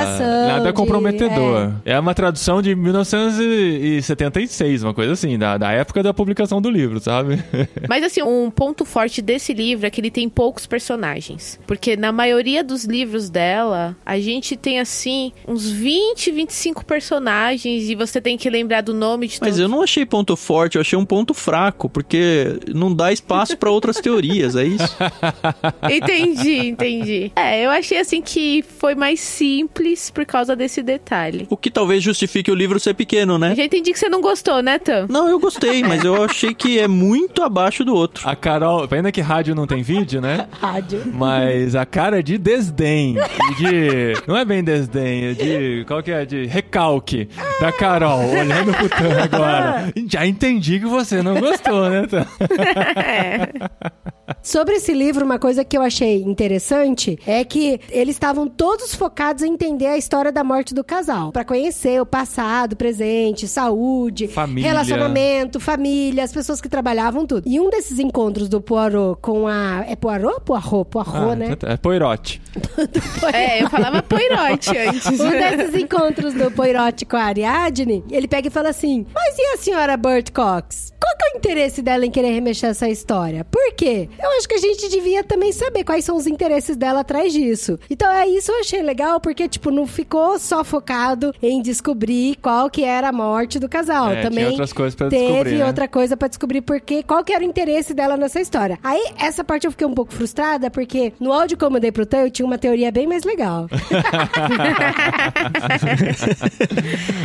nada de- comprometedor. É. uma tradução de 1976, uma coisa assim, da, da época da publicação do livro, sabe? Mas assim, um ponto forte desse livro é que ele tem poucos personagens. Porque na maioria dos livros dela, a gente tem assim uns 20, 25 personagens e você tem que lembrar do nome de Mas todos. eu não achei ponto forte, eu achei um ponto fraco, porque não dá espaço pra outras teorias, é isso? Entendi, entendi. É, eu achei assim que foi mais simples por causa desse detalhe. O que talvez justifique o livro ser pequeno, Eu né? já entendi que você não gostou, né, Tam? Não, eu gostei, mas eu achei que é muito abaixo do outro. A Carol, pena que rádio não tem vídeo, né? Rádio. Mas a cara de desdém, de. Não é bem desdém, é de. Qual que é? De recalque da Carol, olhando pro Tan agora. Já entendi que você não gostou, né? Sobre esse livro, uma coisa que eu achei interessante é que eles estavam todos focados em entender a história da morte do casal, Pra conhecer o passado, presente, saúde, Família. relacionamento, família, as pessoas que trabalhavam tudo. E um desses encontros do Poirot com a é Poirot, Poirot, Poirot, Ah, né? tá- É poirote. É, eu falava poirote antes. Um desses encontros do Poirot com a Ariadne, ele pega e fala assim: Mas e a senhora Burt Cox? Qual que é o o interesse dela em querer remexer essa história? Por quê? Eu acho que a gente devia também saber quais são os interesses dela atrás disso. Então, é isso eu achei legal, porque, tipo, não ficou só focado em descobrir qual que era a morte do casal. É, também outras coisas pra teve descobrir, né? outra coisa pra descobrir porque, qual que era o interesse dela nessa história. Aí, essa parte eu fiquei um pouco frustrada, porque no áudio que eu mandei pro Tan, eu tinha uma teoria bem mais legal.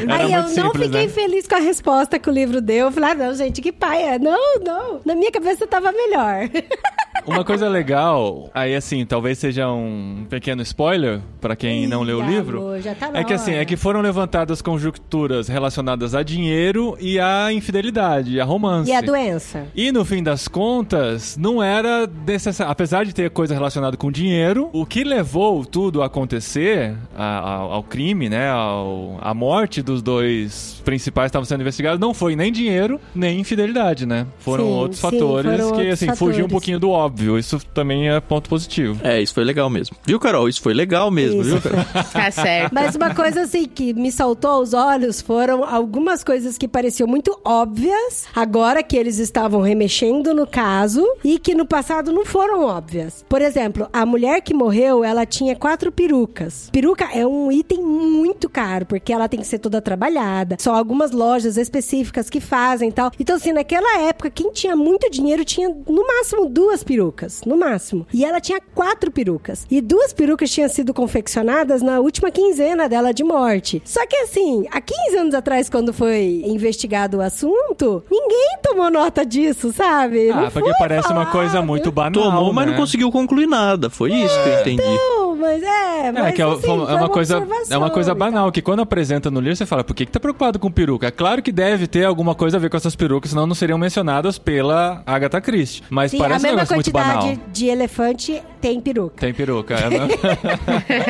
Aí eu não simples, fiquei né? feliz com a resposta que o livro deu. Eu falei, ah, não, gente, que paia. Não, não. Na minha cabeça tava melhor. Uma coisa legal, aí assim, talvez seja um pequeno spoiler pra quem não leu o Ih, livro. tá é que assim, é que foram levantadas conjunturas relacionadas a dinheiro e a infidelidade, a romance. E a doença? E no fim das contas, não era necessário. Apesar de ter coisa relacionada com dinheiro, o que levou tudo a acontecer, a- ao, ao crime, né? Ao, a morte dos dois principais que estavam sendo investigados, não foi nem dinheiro, nem infidelidade, né? Foram Sim, outros sim, fatores foram que, outros assim, fugiu um fatores. pouquinho do óbvio. Isso também é ponto positivo. É, isso foi legal mesmo. Viu, Carol? Isso foi legal mesmo, Isso. viu? Carol? Tá certo. Mas uma coisa assim que me saltou aos olhos foram algumas coisas que pareciam muito óbvias, agora que eles estavam remexendo no caso, e que no passado não foram óbvias. Por exemplo, a mulher que morreu, ela tinha quatro perucas. Peruca é um item muito caro, porque ela tem que ser toda trabalhada. Só algumas lojas específicas que fazem e tal. Então, assim, naquela época, quem tinha muito dinheiro tinha no máximo duas perucas. No máximo. E ela tinha quatro perucas. E duas perucas tinham sido confeccionadas na última quinzena dela de morte. Só que assim, há 15 anos atrás, quando foi investigado o assunto, ninguém tomou nota disso, sabe? Ah, Não porque parece uma falado. coisa muito banal. Tomou, mas né? não conseguiu concluir nada. Foi isso que eu entendi. Não, mas é, É, mas que é, assim, é foi uma coisa, é uma coisa e banal, que quando apresenta no livro, você fala, por que, que tá preocupado com peruca? É claro que deve ter alguma coisa a ver com essas perucas, senão não seriam mencionadas pela Agatha Christie. Mas Sim, parece a um negócio muito quantidade banal. de elefante tem peruca. Tem peruca. é, né?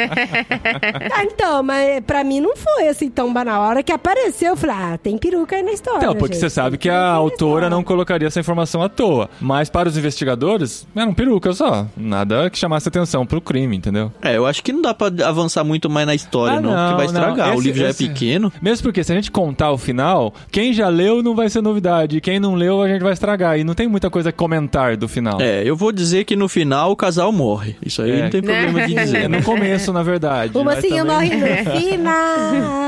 Ah, então, mas pra mim não foi assim tão banal. A hora que apareceu, eu falei, ah, tem peruca aí na história. Então, porque gente. você sabe Tem que a autora não colocaria essa informação à toa. Mas para os investigadores, eram perucas só. Nada que chamasse atenção pro crime, entendeu? É, eu acho que não dá pra avançar muito mais na história, Ah, não, não, porque vai estragar. não. o Esse- livro já esse- é pequeno. Mesmo porque se a gente contar o final, quem já leu não vai ser novidade. Quem não leu, a gente vai estragar. E não tem muita coisa a comentar do final. É, eu vou dizer que no final o casal morre. Isso aí É. não tem problema de É dizer. no começo, na verdade. O mas mocinho também- morre no final.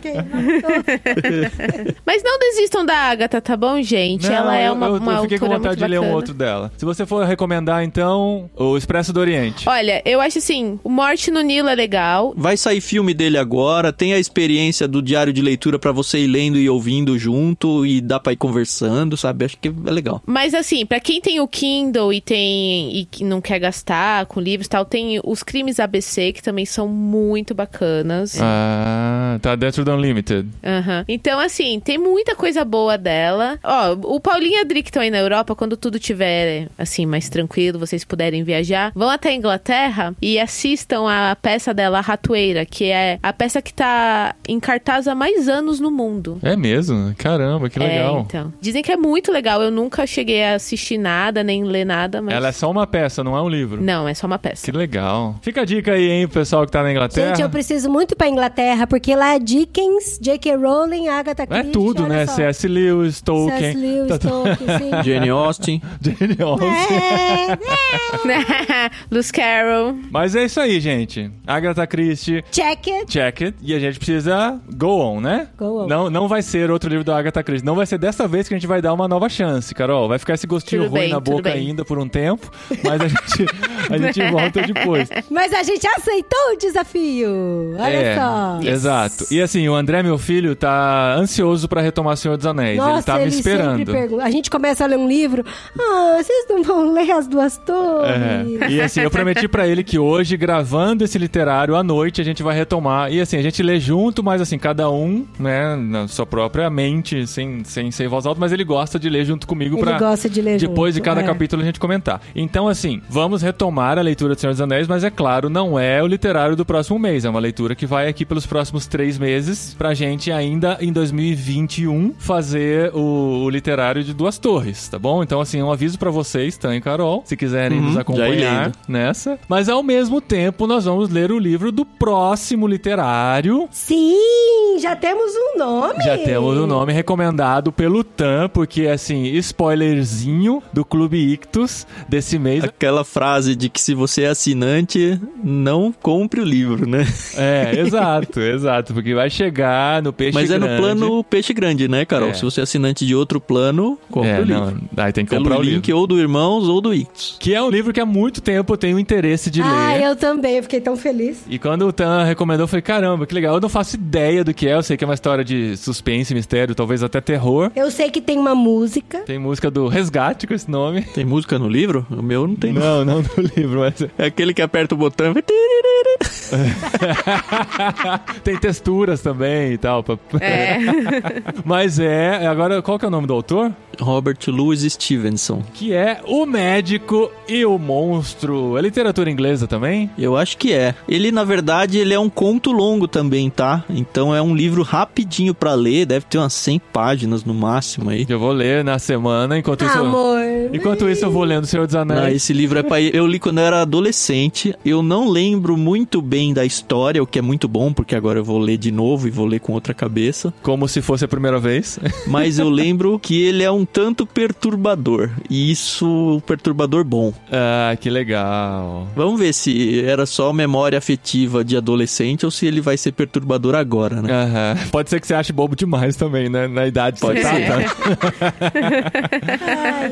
Quem matou? Mas não desistam da Agatha, tá bom, gente? Não, Ela é eu- uma, eu, uma eu fiquei com autora vontade de muito ler um bacana. outro dela. Se você for recomendar, então, o Expresso do Oriente. Olha, eu acho assim, o Morte no Nilo é legal. Vai sair filme dele agora, tem a experiência do diário de leitura pra você ir lendo e ouvindo junto e dá pra ir conversando, sabe? Acho que é legal. Mas assim, pra quem tem o Kindle e tem e que não quer gastar com livros e tal, tem os Crimes ABC que também são muito bacanas. Ah, tá dentro do Unlimited. Aham. Então, assim, tem muita coisa boa dela. Ó, o Paulinho e a Adri que estão aí na Europa, quando tudo tiver, assim, mais tranquilo, vocês puderem viajar, vão até a Inglaterra e assistam a peça dela, A Ratoeira, que é a peça que tá em cartaz há mais anos no mundo. É mesmo? Caramba, que É, legal. então. Dizem que é muito legal. Eu nunca cheguei a assistir nada, nem ler nada, mas... Ela é só uma peça, não é um livro. Não, é só uma peça. Que legal. Fica a dica aí, hein, pro pessoal que tá na Inglaterra. Gente, eu preciso muito pra Inglaterra, porque lá é Dickens, J.K. Rowling, Agatha É Christie. tudo, olha né? C.S. Lewis, Tolkien. C.S. Lewis, Tá- Tolkien, sim. Jane Austen. Jane Austen. É, é. Luz Carroll. Mas é isso aí, gente. Agatha Christie, Check it. check it. E a gente precisa go on, né? Go on. Não, não vai ser outro livro da Agatha Christie. Não vai ser dessa vez que a gente vai dar uma nova chance, Carol. Vai ficar esse gostinho Tudo ruim bem, na tudo boca bem. ainda por um tempo. Mas a gente, a gente volta depois. Mas a gente aceitou o desafio. Olha é, só. Exato. E assim, o André, meu filho, tá ansioso pra retomar Senhor dos Anéis. Nossa, ele tá me esperando. A gente começa a ler um livro. Ah, vocês não vão ler as duas torres? É. E assim, eu prometi pra ele que hoje, gravando esse literário à noite, a gente vai retomar. E assim, a gente lê junto, mas assim, cada um, né, na sua própria mente, sem, sem ser voz alta, mas ele gosta de ler junto comigo pra. gosta de ler Depois junto, de cada é. capítulo a gente comentar. Então, assim, vamos retomar a leitura do Senhor dos Anéis, mas é claro, não é o literário do próximo mês. É uma leitura que vai aqui pelos próximos três meses pra gente ainda em 2021 fazer o, o literário de Duas Torres, tá bom? Então, assim, um aviso pra vocês, Tan e Carol, se quiserem Uhum, nos acompanhar nessa. Mas ao mesmo tempo, nós vamos ler o livro do próximo literário. Sim, já temos um nome. Já temos o nome recomendado pelo Tan, porque assim, spoilerzinho do Clube Ictus desse mês. Aquela frase de que se você é assinante, não compre o livro, né? É, exato, exato, porque vai chegar no peixe Mas grande. é no plano peixe grande, né, Carol? É. Se você é assinante de outro plano, compre É, o livro. não, aí tem que Pelo comprar o link livro. ou do Irmãos ou do Ictus. Que é um livro que há muito tempo eu tenho interesse de Ah, ler. eu também, eu fiquei tão feliz. E quando o Tan recomendou, eu falei, caramba, que legal. Eu não faço ideia do que é, eu sei que é uma história de suspense, mistério, talvez até terror. Eu sei que tem uma música. Tem música do Resgate com esse nome. Tem música no livro? O meu não tem. Não, não no livro, mas É aquele que aperta o botão e vai... tem também e tal. pra- É. Mas é, agora qual que é o nome do autor? Robert Louis Stevenson. Que é O Médico e o Monstro. É literatura inglesa também? Eu acho que é. Ele, na verdade, ele é um conto longo também, tá? Então é um livro rapidinho pra ler, deve ter umas 100 páginas no máximo aí. Eu vou ler na semana, enquanto isso. Amor. Enquanto isso, eu vou lendo O Senhor dos Não, Anéis. esse livro é pra... Eu li quando eu era adolescente. Eu não lembro muito bem da história, o que é muito bom, porque agora eu vou ler de novo e vou ler com outra cabeça. Como se fosse a primeira vez. Mas eu lembro que ele é um tanto perturbador. E isso, perturbador bom. ah, que legal. Vamos ver se era só memória afetiva de adolescente ou se ele vai ser perturbador agora, né? Aham. Pode ser que você ache bobo demais também, né? Na idade que Pode você tá, ser. tá?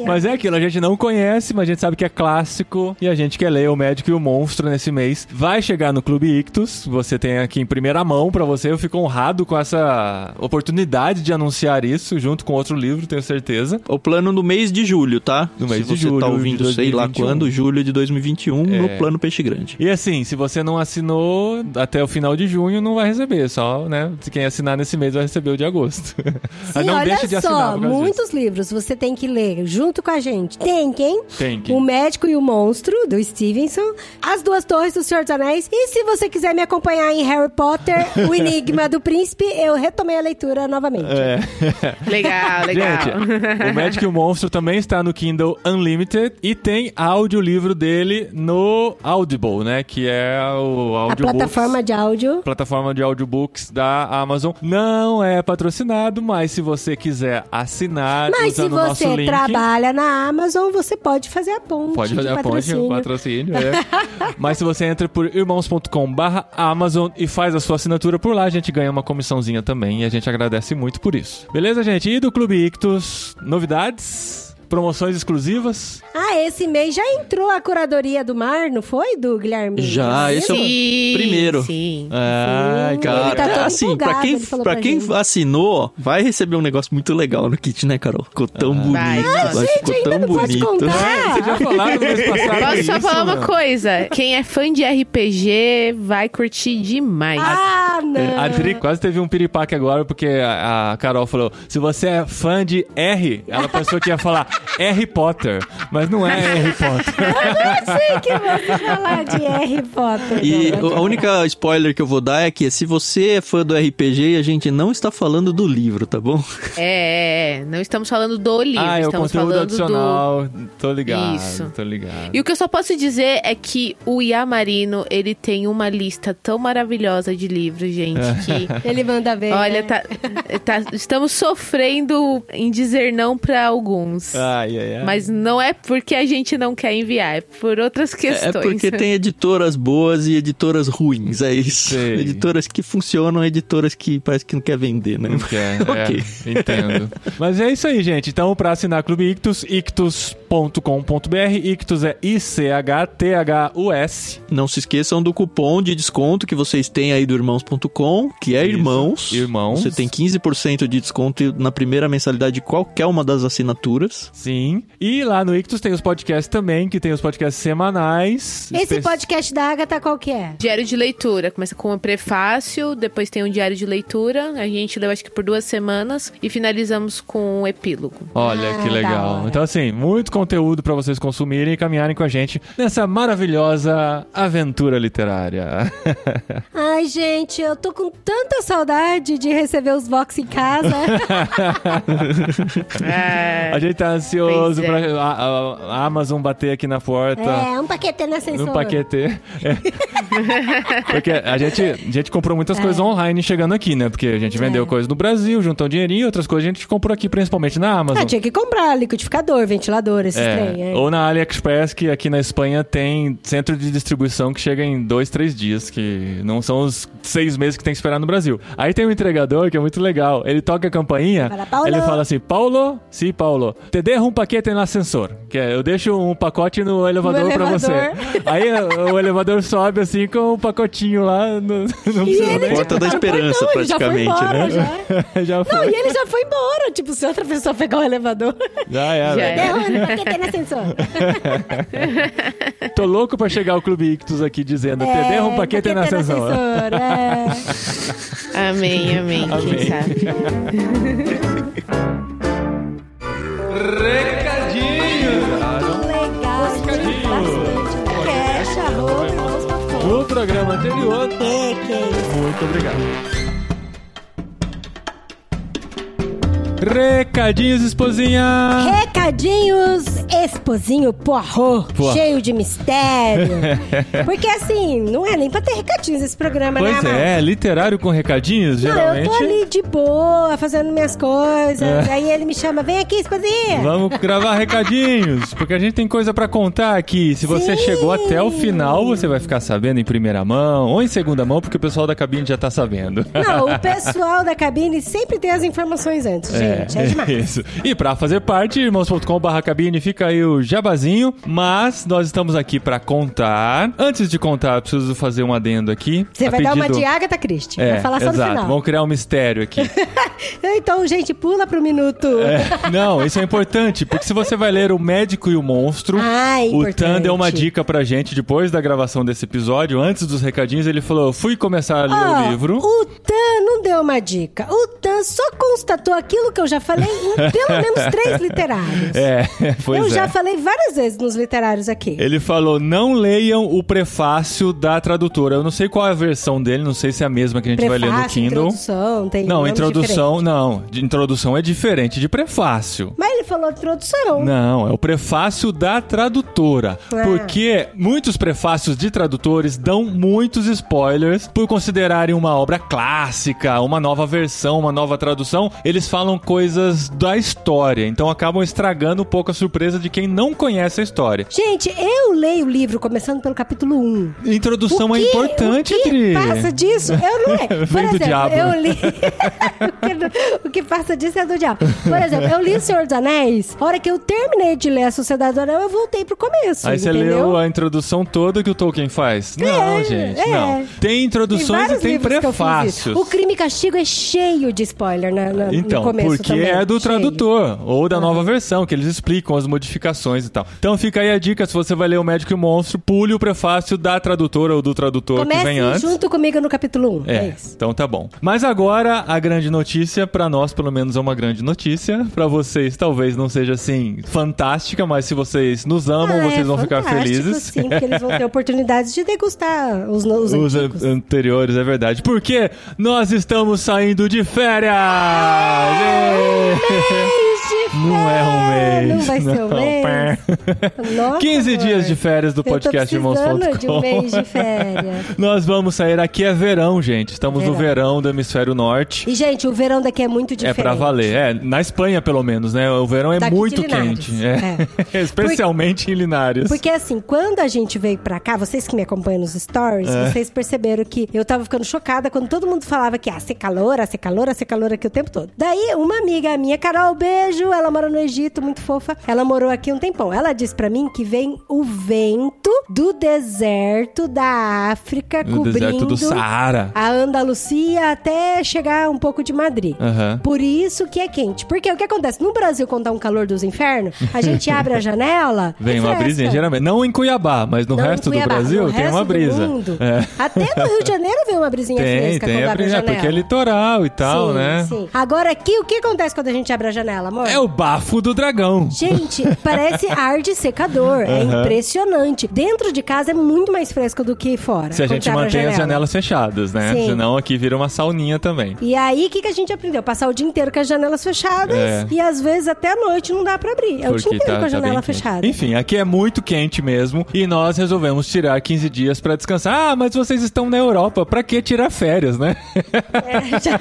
Mas é aquilo, a gente não conhece, mas a gente sabe que é clássico e a gente quer ler O Médico e o Monstro nesse mês. Vai chegar no Clube Ictus, você tem aqui em primeira mão pra você. Eu fico honrado com essa oportunidade de anunciar isso junto com outro livro, tenho certeza. O plano no mês de julho, tá? No mês se de você julho tá de ouvindo, sei lá 2021. quando, julho de 2021, no É. plano Peixe Grande. E assim, se você não assinou até o final de junho, não vai receber. Só, né? Se quem assinar nesse mês vai receber o de agosto. Sim, não olha de só, muitos livros você tem que ler junto com a gente. Tem quem? Tem que. O Médico e o Monstro, do Stevenson. As Duas Torres do Senhor dos Anéis. E se você quiser me acompanhar em Harry Potter, O Enigma do Príncipe, eu retomei a leitura novamente. É. Legal, legal. Gente, o Médico e o Monstro também está no Kindle Unlimited e tem audiolivro dele no Audible, né? Que é o a audiobooks. plataforma de áudio. plataforma de audiobooks da Amazon. Não é patrocinado, mas se você quiser assinar Mas se usando o nosso você link... trabalha na Amazon, você pode fazer a ponte. Pode fazer a ponte, patrocínio. o patrocínio, é. Mas se você entra por irmãos.com barra Amazon e faz a sua assinatura por lá, a gente ganha uma comissãozinha também e a gente agradece muito por isso. Beleza, gente? E do Clube Ictus, novidades? Promoções exclusivas? Ah, esse mês já entrou a curadoria do mar, não foi, do Guilherme? Já, esse é o Sim, primeiro. Sim. Ah, Sim, cara. ele tá todo assim, pra quem, pra pra quem gente. assinou, vai receber um negócio muito legal no kit, né, Carol? Ficou tão bonito. Vai, mas nossa. ficou Gente, tão ainda não pode bonito. contar. Vocês já falaram no mês passado Posso só falar uma não? coisa? Quem é fã de RPG vai curtir demais. Ah, não. A Tri quase teve um piripaque agora, porque a, a Carol falou: se você é fã de R, ela pensou que ia falar Harry Potter. Mas não é Harry Potter. Eu sei que você falar de Harry Potter. E não. a única spoiler que eu vou dar é que se você é fã do RPG, a gente não está falando do livro, tá bom? É, é, não estamos falando do livro, ah, é o estamos conteúdo falando do... adicional. Tô ligado, Isso. tô ligado. E o que eu só posso dizer é que o Yamarino, ele tem uma lista tão maravilhosa de livros, gente, que... Ele manda ver. Olha, né? tá, tá- estamos sofrendo em dizer não pra alguns. Ai, ai, ai. Mas não é porque a gente não quer enviar, é por outras É questões. porque tem editoras boas e editoras ruins, é isso. Sei. Editoras que funcionam, editoras que parece que não quer vender, né? Não quer, Ok. é, entendo. Mas é isso aí, gente. Então, pra assinar Clube Ictus, ictus.com.br. Ictus é I-C-H-T-H-U-S. Não se esqueçam do cupom de desconto que vocês têm aí do irmãos.com, que é Isso, irmãos. Irmãos. Você tem 15% de desconto na primeira mensalidade de qualquer uma das assinaturas. Sim. E lá no Ictus tem os podcasts também, que tem os podcasts semanais. Esse Espe- podcast da Agatha qual que é? Diário de leitura. Começa com o prefácio, depois tem um diário de leitura. A gente leu acho que por duas semanas e finalizamos com um epílogo. Olha Ah, que da legal. Então, assim, muito conteúdo pra vocês consumirem e caminharem com a gente nessa maravilhosa aventura literária. Ai, gente, eu tô com tanta saudade de receber os Vox em casa. É. A gente tá ansioso Pois pra é. a, a- Amazon bater aqui na porta. é, um paquete na ascensor. No paquete. É. Porque a gente, a gente comprou muitas É. coisas online chegando aqui, né? Porque a gente vendeu coisas no Brasil, juntou um dinheirinho, outras coisas a gente comprou aqui, principalmente na Amazon. Ah, tinha que comprar liquidificador, ventilador, esses É, trem. é. Ou na AliExpress, que aqui na Espanha tem centro de distribuição que chega em dois, três dias, que não são os seis meses que tem que esperar no Brasil. Aí tem um entregador que é muito legal. Ele toca a campainha, Fala, ele fala assim: Paulo, sim, Paulo, te dejo um paquete no ascensor. Que é, eu deixo um pacote no elevador, pra você. elevador. Aí o, o elevador sobe assim com um pacotinho lá. No, não E precisa ele, nem- Porta da Esperança, não, ele já foi praticamente, embora, né? Já. Já Não, foi. e ele já foi embora. Tipo, se outra pessoa pegar o elevador. Já era. Já era. Derruba o paquete no ascensor. Tô louco pra chegar o Clube Ictus aqui dizendo: te dejo um paquete, no ascensor. é. Amém, amém. Amém. Quem sabe? Recadinhos! Arroba, irmãos.com. No programa anterior. É, que é isso. Muito obrigado. Recadinhos, esposinha! Recadinhos, esposinho Poirot. cheio de mistério. Porque assim, não é nem pra ter recadinhos esse programa, Pois né, é, literário com recadinhos, Não, eu geralmente. tô ali de boa, fazendo minhas coisas. É. Aí ele me chama, vem aqui, esposinha. Vamos gravar recadinhos, porque a gente tem coisa pra contar aqui. Se você Sim. chegou até o final, você vai ficar sabendo em primeira mão ou em segunda mão, porque o pessoal da cabine já tá sabendo. Não, o pessoal da cabine sempre tem as informações antes, gente. É, demais. isso. E pra fazer parte, irmãos.com.br cabine, fica aí o jabazinho. Mas nós estamos aqui pra contar. Antes de contar, eu preciso fazer um adendo aqui. Você vai dar uma pedido- de Agatha Christie. É, vai falar só no exato. final. Vamos criar um mistério aqui. Então, gente, pula pro minuto. É, não, isso é importante, porque se você vai ler O Médico e o Monstro, Ah, é o Tan deu uma dica pra gente depois da gravação desse episódio, antes dos recadinhos, ele falou: fui começar a ler Ó, o livro. O Tan não deu uma dica. O Tan só constatou aquilo que eu já falei em pelo menos três literários. É, pois eu é. já falei várias vezes nos literários aqui. Ele falou: não leiam o prefácio da tradutora. Eu não sei qual é a versão dele, não sei se é a mesma que a gente vai ler no Prefácio, Kindle. introdução, tem Não, introdução, diferentes. não. De introdução é diferente de prefácio. Mas ele falou introdução. Não, é o prefácio da tradutora. Ah. Porque muitos prefácios de tradutores dão muitos spoilers por considerarem uma obra clássica, uma nova versão, uma nova tradução. Eles falam coisas da história, então acabam estragando um pouco a surpresa de quem não conhece a história. Gente, eu leio o livro começando pelo capítulo 1. Introdução O é que- importante, o que Tri. passa disso? Eu não leio. Por Vem do exemplo, diabo. eu li... o, que, o que passa disso é do diabo. Por exemplo, eu li O Senhor dos Anéis. A hora que eu terminei de ler A Sociedade do Anel, eu voltei pro começo, Aí você leu a introdução toda que o Tolkien faz? Não, É, gente, é. não. Tem introduções e tem que fiz isso. prefácios. O Crime e Castigo é cheio de spoiler na, na- Então, no começo porque também. é do tradutor, ou da nova versão, que eles explicam as modificações e tal. Então fica aí a dica, se você vai ler O Médico e o Monstro, pule o prefácio da tradutora ou do tradutor que vem Comece antes. junto comigo no capítulo 1. É, É, isso. então tá bom. Mas agora, a grande notícia, pra nós pelo menos é uma grande notícia. Pra vocês talvez não seja assim fantástica, mas se vocês nos amam, Ah, vocês é vão ficar felizes. Sim, porque eles vão ter oportunidades de degustar os, os, Os anteriores, é verdade. Porque nós estamos saindo de férias! Mês de Não é um mês. Não vai ser um não. mês. Nossa, 15 amor. dias de férias do podcast precisando de um Irmãos.com. mês de férias. Nós vamos sair aqui é verão, gente. Estamos no verão do hemisfério norte. E, gente, o verão daqui é muito É diferente. pra valer. É, na Espanha, pelo menos, né? O verão é Daqui muito quente. É. Especialmente em Linares. Porque assim, quando a gente veio pra cá, vocês que me acompanham nos stories, É. vocês perceberam que eu tava ficando chocada quando todo mundo falava que ah, ser calor, ah, ser calor, ah, ser calor aqui o tempo todo. Daí, uma amiga minha, Carol, beijo, ela mora no Egito, muito fofa. Ela morou aqui um tempão. Ela disse pra mim que vem o vento do deserto da África no cobrindo deserto do Saara. a Andalucia até chegar um pouco de Madrid. Aham. Por isso que é quente. Porque o que acontece? No Brasil, quando tá um calor dos infernos, a gente abre a janela. Vem e uma brisinha, geralmente. Não em Cuiabá, mas no Não, resto Cuiabá, do Brasil tem uma brisa. mundo. É. Até no Rio de Janeiro vem uma brisinha Tem, fresca tem quando a abre a brisa, janela. porque é litoral e tal, sim, né? Sim. Agora aqui, o que acontece quando a gente abre a janela, amor? É o bafo do dragão. Gente, parece ar de secador. É impressionante. Dentro de casa é muito mais fresco do que fora. Se a gente mantém as janela. janelas fechadas, né? Sim. Senão aqui vira uma sauninha também. E aí, o que, que a gente aprendeu? Passar o dia inteiro com as janelas fechadas É. e às vezes até a noite não dá pra abrir. É o dia inteiro tá, com a tá janela quente. fechada. Enfim, aqui é muito quente mesmo e nós resolvemos tirar 15 dias pra descansar. Ah, mas vocês estão na Europa, pra que tirar férias, né? É, já-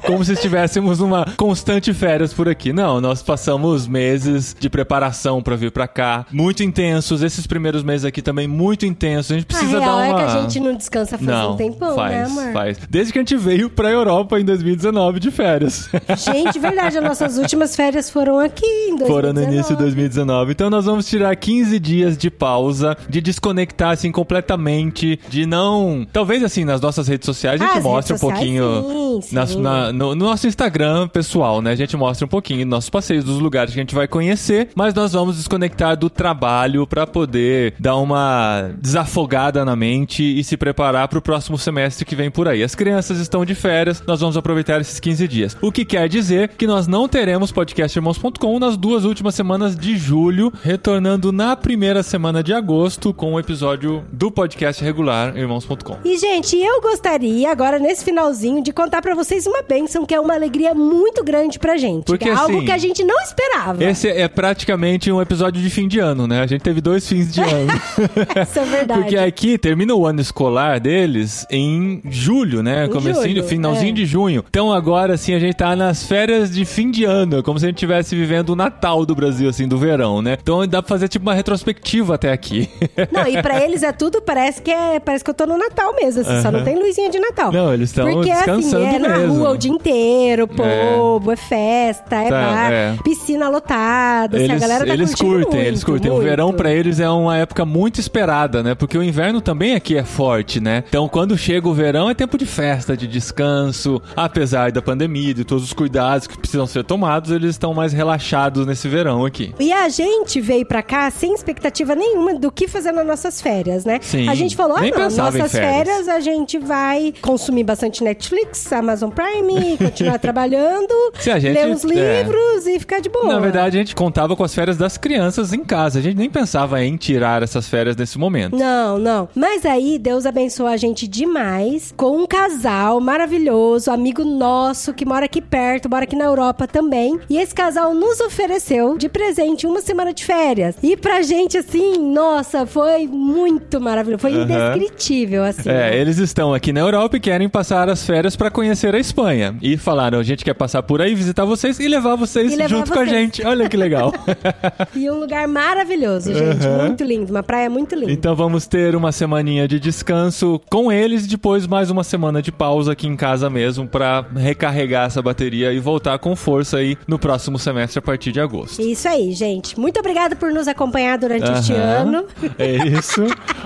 Como se estivéssemos numa constante férias por aqui. Não, nós passamos meses de preparação pra vir pra cá, muito intensos. Esses primeiros meses aqui também muito intensos. A gente a precisa real dar uma é que a gente não descansa faz Não, um tempão, faz, né, amor? faz. Desde que a gente veio pra Europa em 2019 de férias. Gente, verdade, as nossas últimas férias foram aqui em 2019. Foram no início de 2019. Então nós vamos tirar 15 dias de pausa, de desconectar assim completamente, de não. Talvez assim, nas nossas redes sociais a gente Ah, as mostra um pouquinho. sim, sim. na- no, no nosso Instagram pessoal, né? A gente mostra um pouquinho nossos passeios, dos lugares que a gente vai conhecer, mas nós vamos desconectar do trabalho pra poder dar uma desafogada na mente e se preparar pro próximo semestre que vem por aí. As crianças estão de férias, nós vamos aproveitar esses 15 dias. O que quer dizer que nós não teremos podcastirmãos.com nas duas últimas semanas de julho, retornando na primeira semana de agosto com o episódio do podcast regular irmãos.com. E, gente, eu gostaria, agora nesse finalzinho, de contar pra vocês uma bênção que é uma alegria muito grande pra gente. Porque, que é algo assim, que a gente não esperava. Esse é praticamente um episódio de fim de ano, né? A gente teve dois fins de ano. Essa é verdade. Porque aqui termina o ano escolar deles em julho, né? Em Comecinho, julho, finalzinho é. de junho. Então agora, assim, a gente tá nas férias de fim de ano, é como se a gente estivesse vivendo o Natal do Brasil, assim, do verão, né? Então dá pra fazer tipo uma retrospectiva até aqui. Não, e pra eles é tudo, parece que é, parece que eu tô no Natal mesmo, assim, só não tem luzinha de Natal. Não, eles estão Porque descansando assim, é na mesmo. rua o dia inteiro, povo, é, festa, é Tá, bar, é. piscina lotada, assim, a Eles, galera tá eles curtem, muito, eles curtem. O muito. verão pra eles é uma época muito esperada, né? Porque o inverno também aqui é forte, né? Então quando chega o verão é tempo de festa, de descanso. Apesar da pandemia de todos os cuidados que precisam ser tomados, eles estão mais relaxados nesse verão aqui. E a gente veio pra cá sem expectativa nenhuma do que fazer nas nossas férias, né? Sim. A gente falou, ah, não, nossas férias. férias a gente vai consumir bastante Netflix, Amazon Prime, continuar trabalhando, gente- ler uns é. Livros e ficar de boa. Na verdade, a gente contava com as férias das crianças em casa. A gente nem pensava em tirar essas férias nesse momento. Não, não. Mas aí, Deus abençoou a gente demais com um casal maravilhoso, amigo nosso, que mora aqui perto, mora aqui na Europa também. E esse casal nos ofereceu de presente uma semana de férias. E pra gente, assim, nossa, foi muito maravilhoso. Foi Aham. indescritível, assim. É, eles estão aqui na Europa e querem passar as férias pra conhecer a Espanha. E falaram, a gente quer passar por aí, visitar vocês e levar vocês E levar junto com a vocês. gente. Olha que legal. E um lugar maravilhoso, gente. Aham. Muito lindo. Uma praia muito linda. Então vamos ter uma semaninha de descanso com eles e depois mais uma semana de pausa aqui em casa mesmo pra recarregar essa bateria e voltar com força aí no próximo semestre a partir de agosto. Isso aí, gente. Muito obrigada por nos acompanhar durante este Aham. ano. É isso.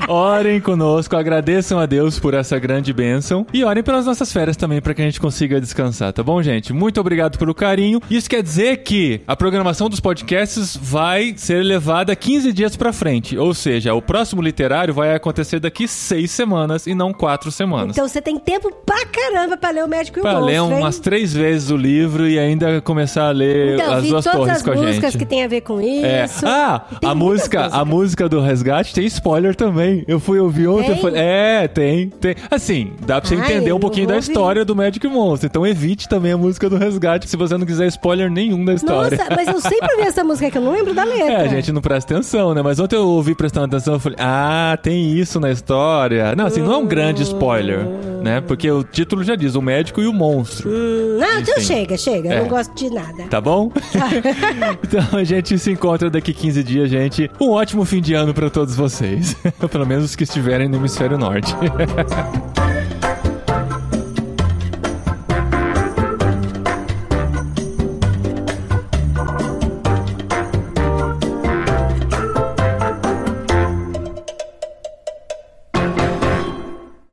Orem conosco, agradeçam a Deus por essa grande bênção e orem pelas nossas férias também para que a gente consiga descansar, tá bom, gente? Muito obrigado pelo carinho. Isso quer dizer que a programação dos podcasts vai ser levada 15 dias pra frente, ou seja, o próximo literário vai acontecer daqui seis semanas e não quatro semanas. Então você tem tempo pra caramba pra ler o Médico e o Pra ler Monstro, hein? umas três vezes o livro e ainda começar a ler Então, as duas todas torres as com a músicas gente. que tem a ver com É. isso. Ah, Tem a música, a músicas. música do Resgate tem spoiler também. Eu fui ouvir ontem, Tem? falei, é, tem, tem. Assim, dá pra você Ai, entender um pouquinho da ouvir. história do Magic Monster. Então evite também a música do Resgate se você não quiser spoiler nenhum da história. Nossa, mas eu sempre ouvi essa música que eu não lembro da letra. É, a gente não presta atenção, né? Mas ontem eu ouvi prestando atenção, eu falei, ah, tem isso na história. Não, assim, não é um grande spoiler, né? Porque o título já diz, o médico e o monstro. Hum, não, então chega, chega. Eu É. não gosto de nada. Tá bom? então a gente se encontra daqui 15 dias, gente. Um ótimo fim de ano pra todos vocês. Pelo menos os que estiverem no hemisfério norte.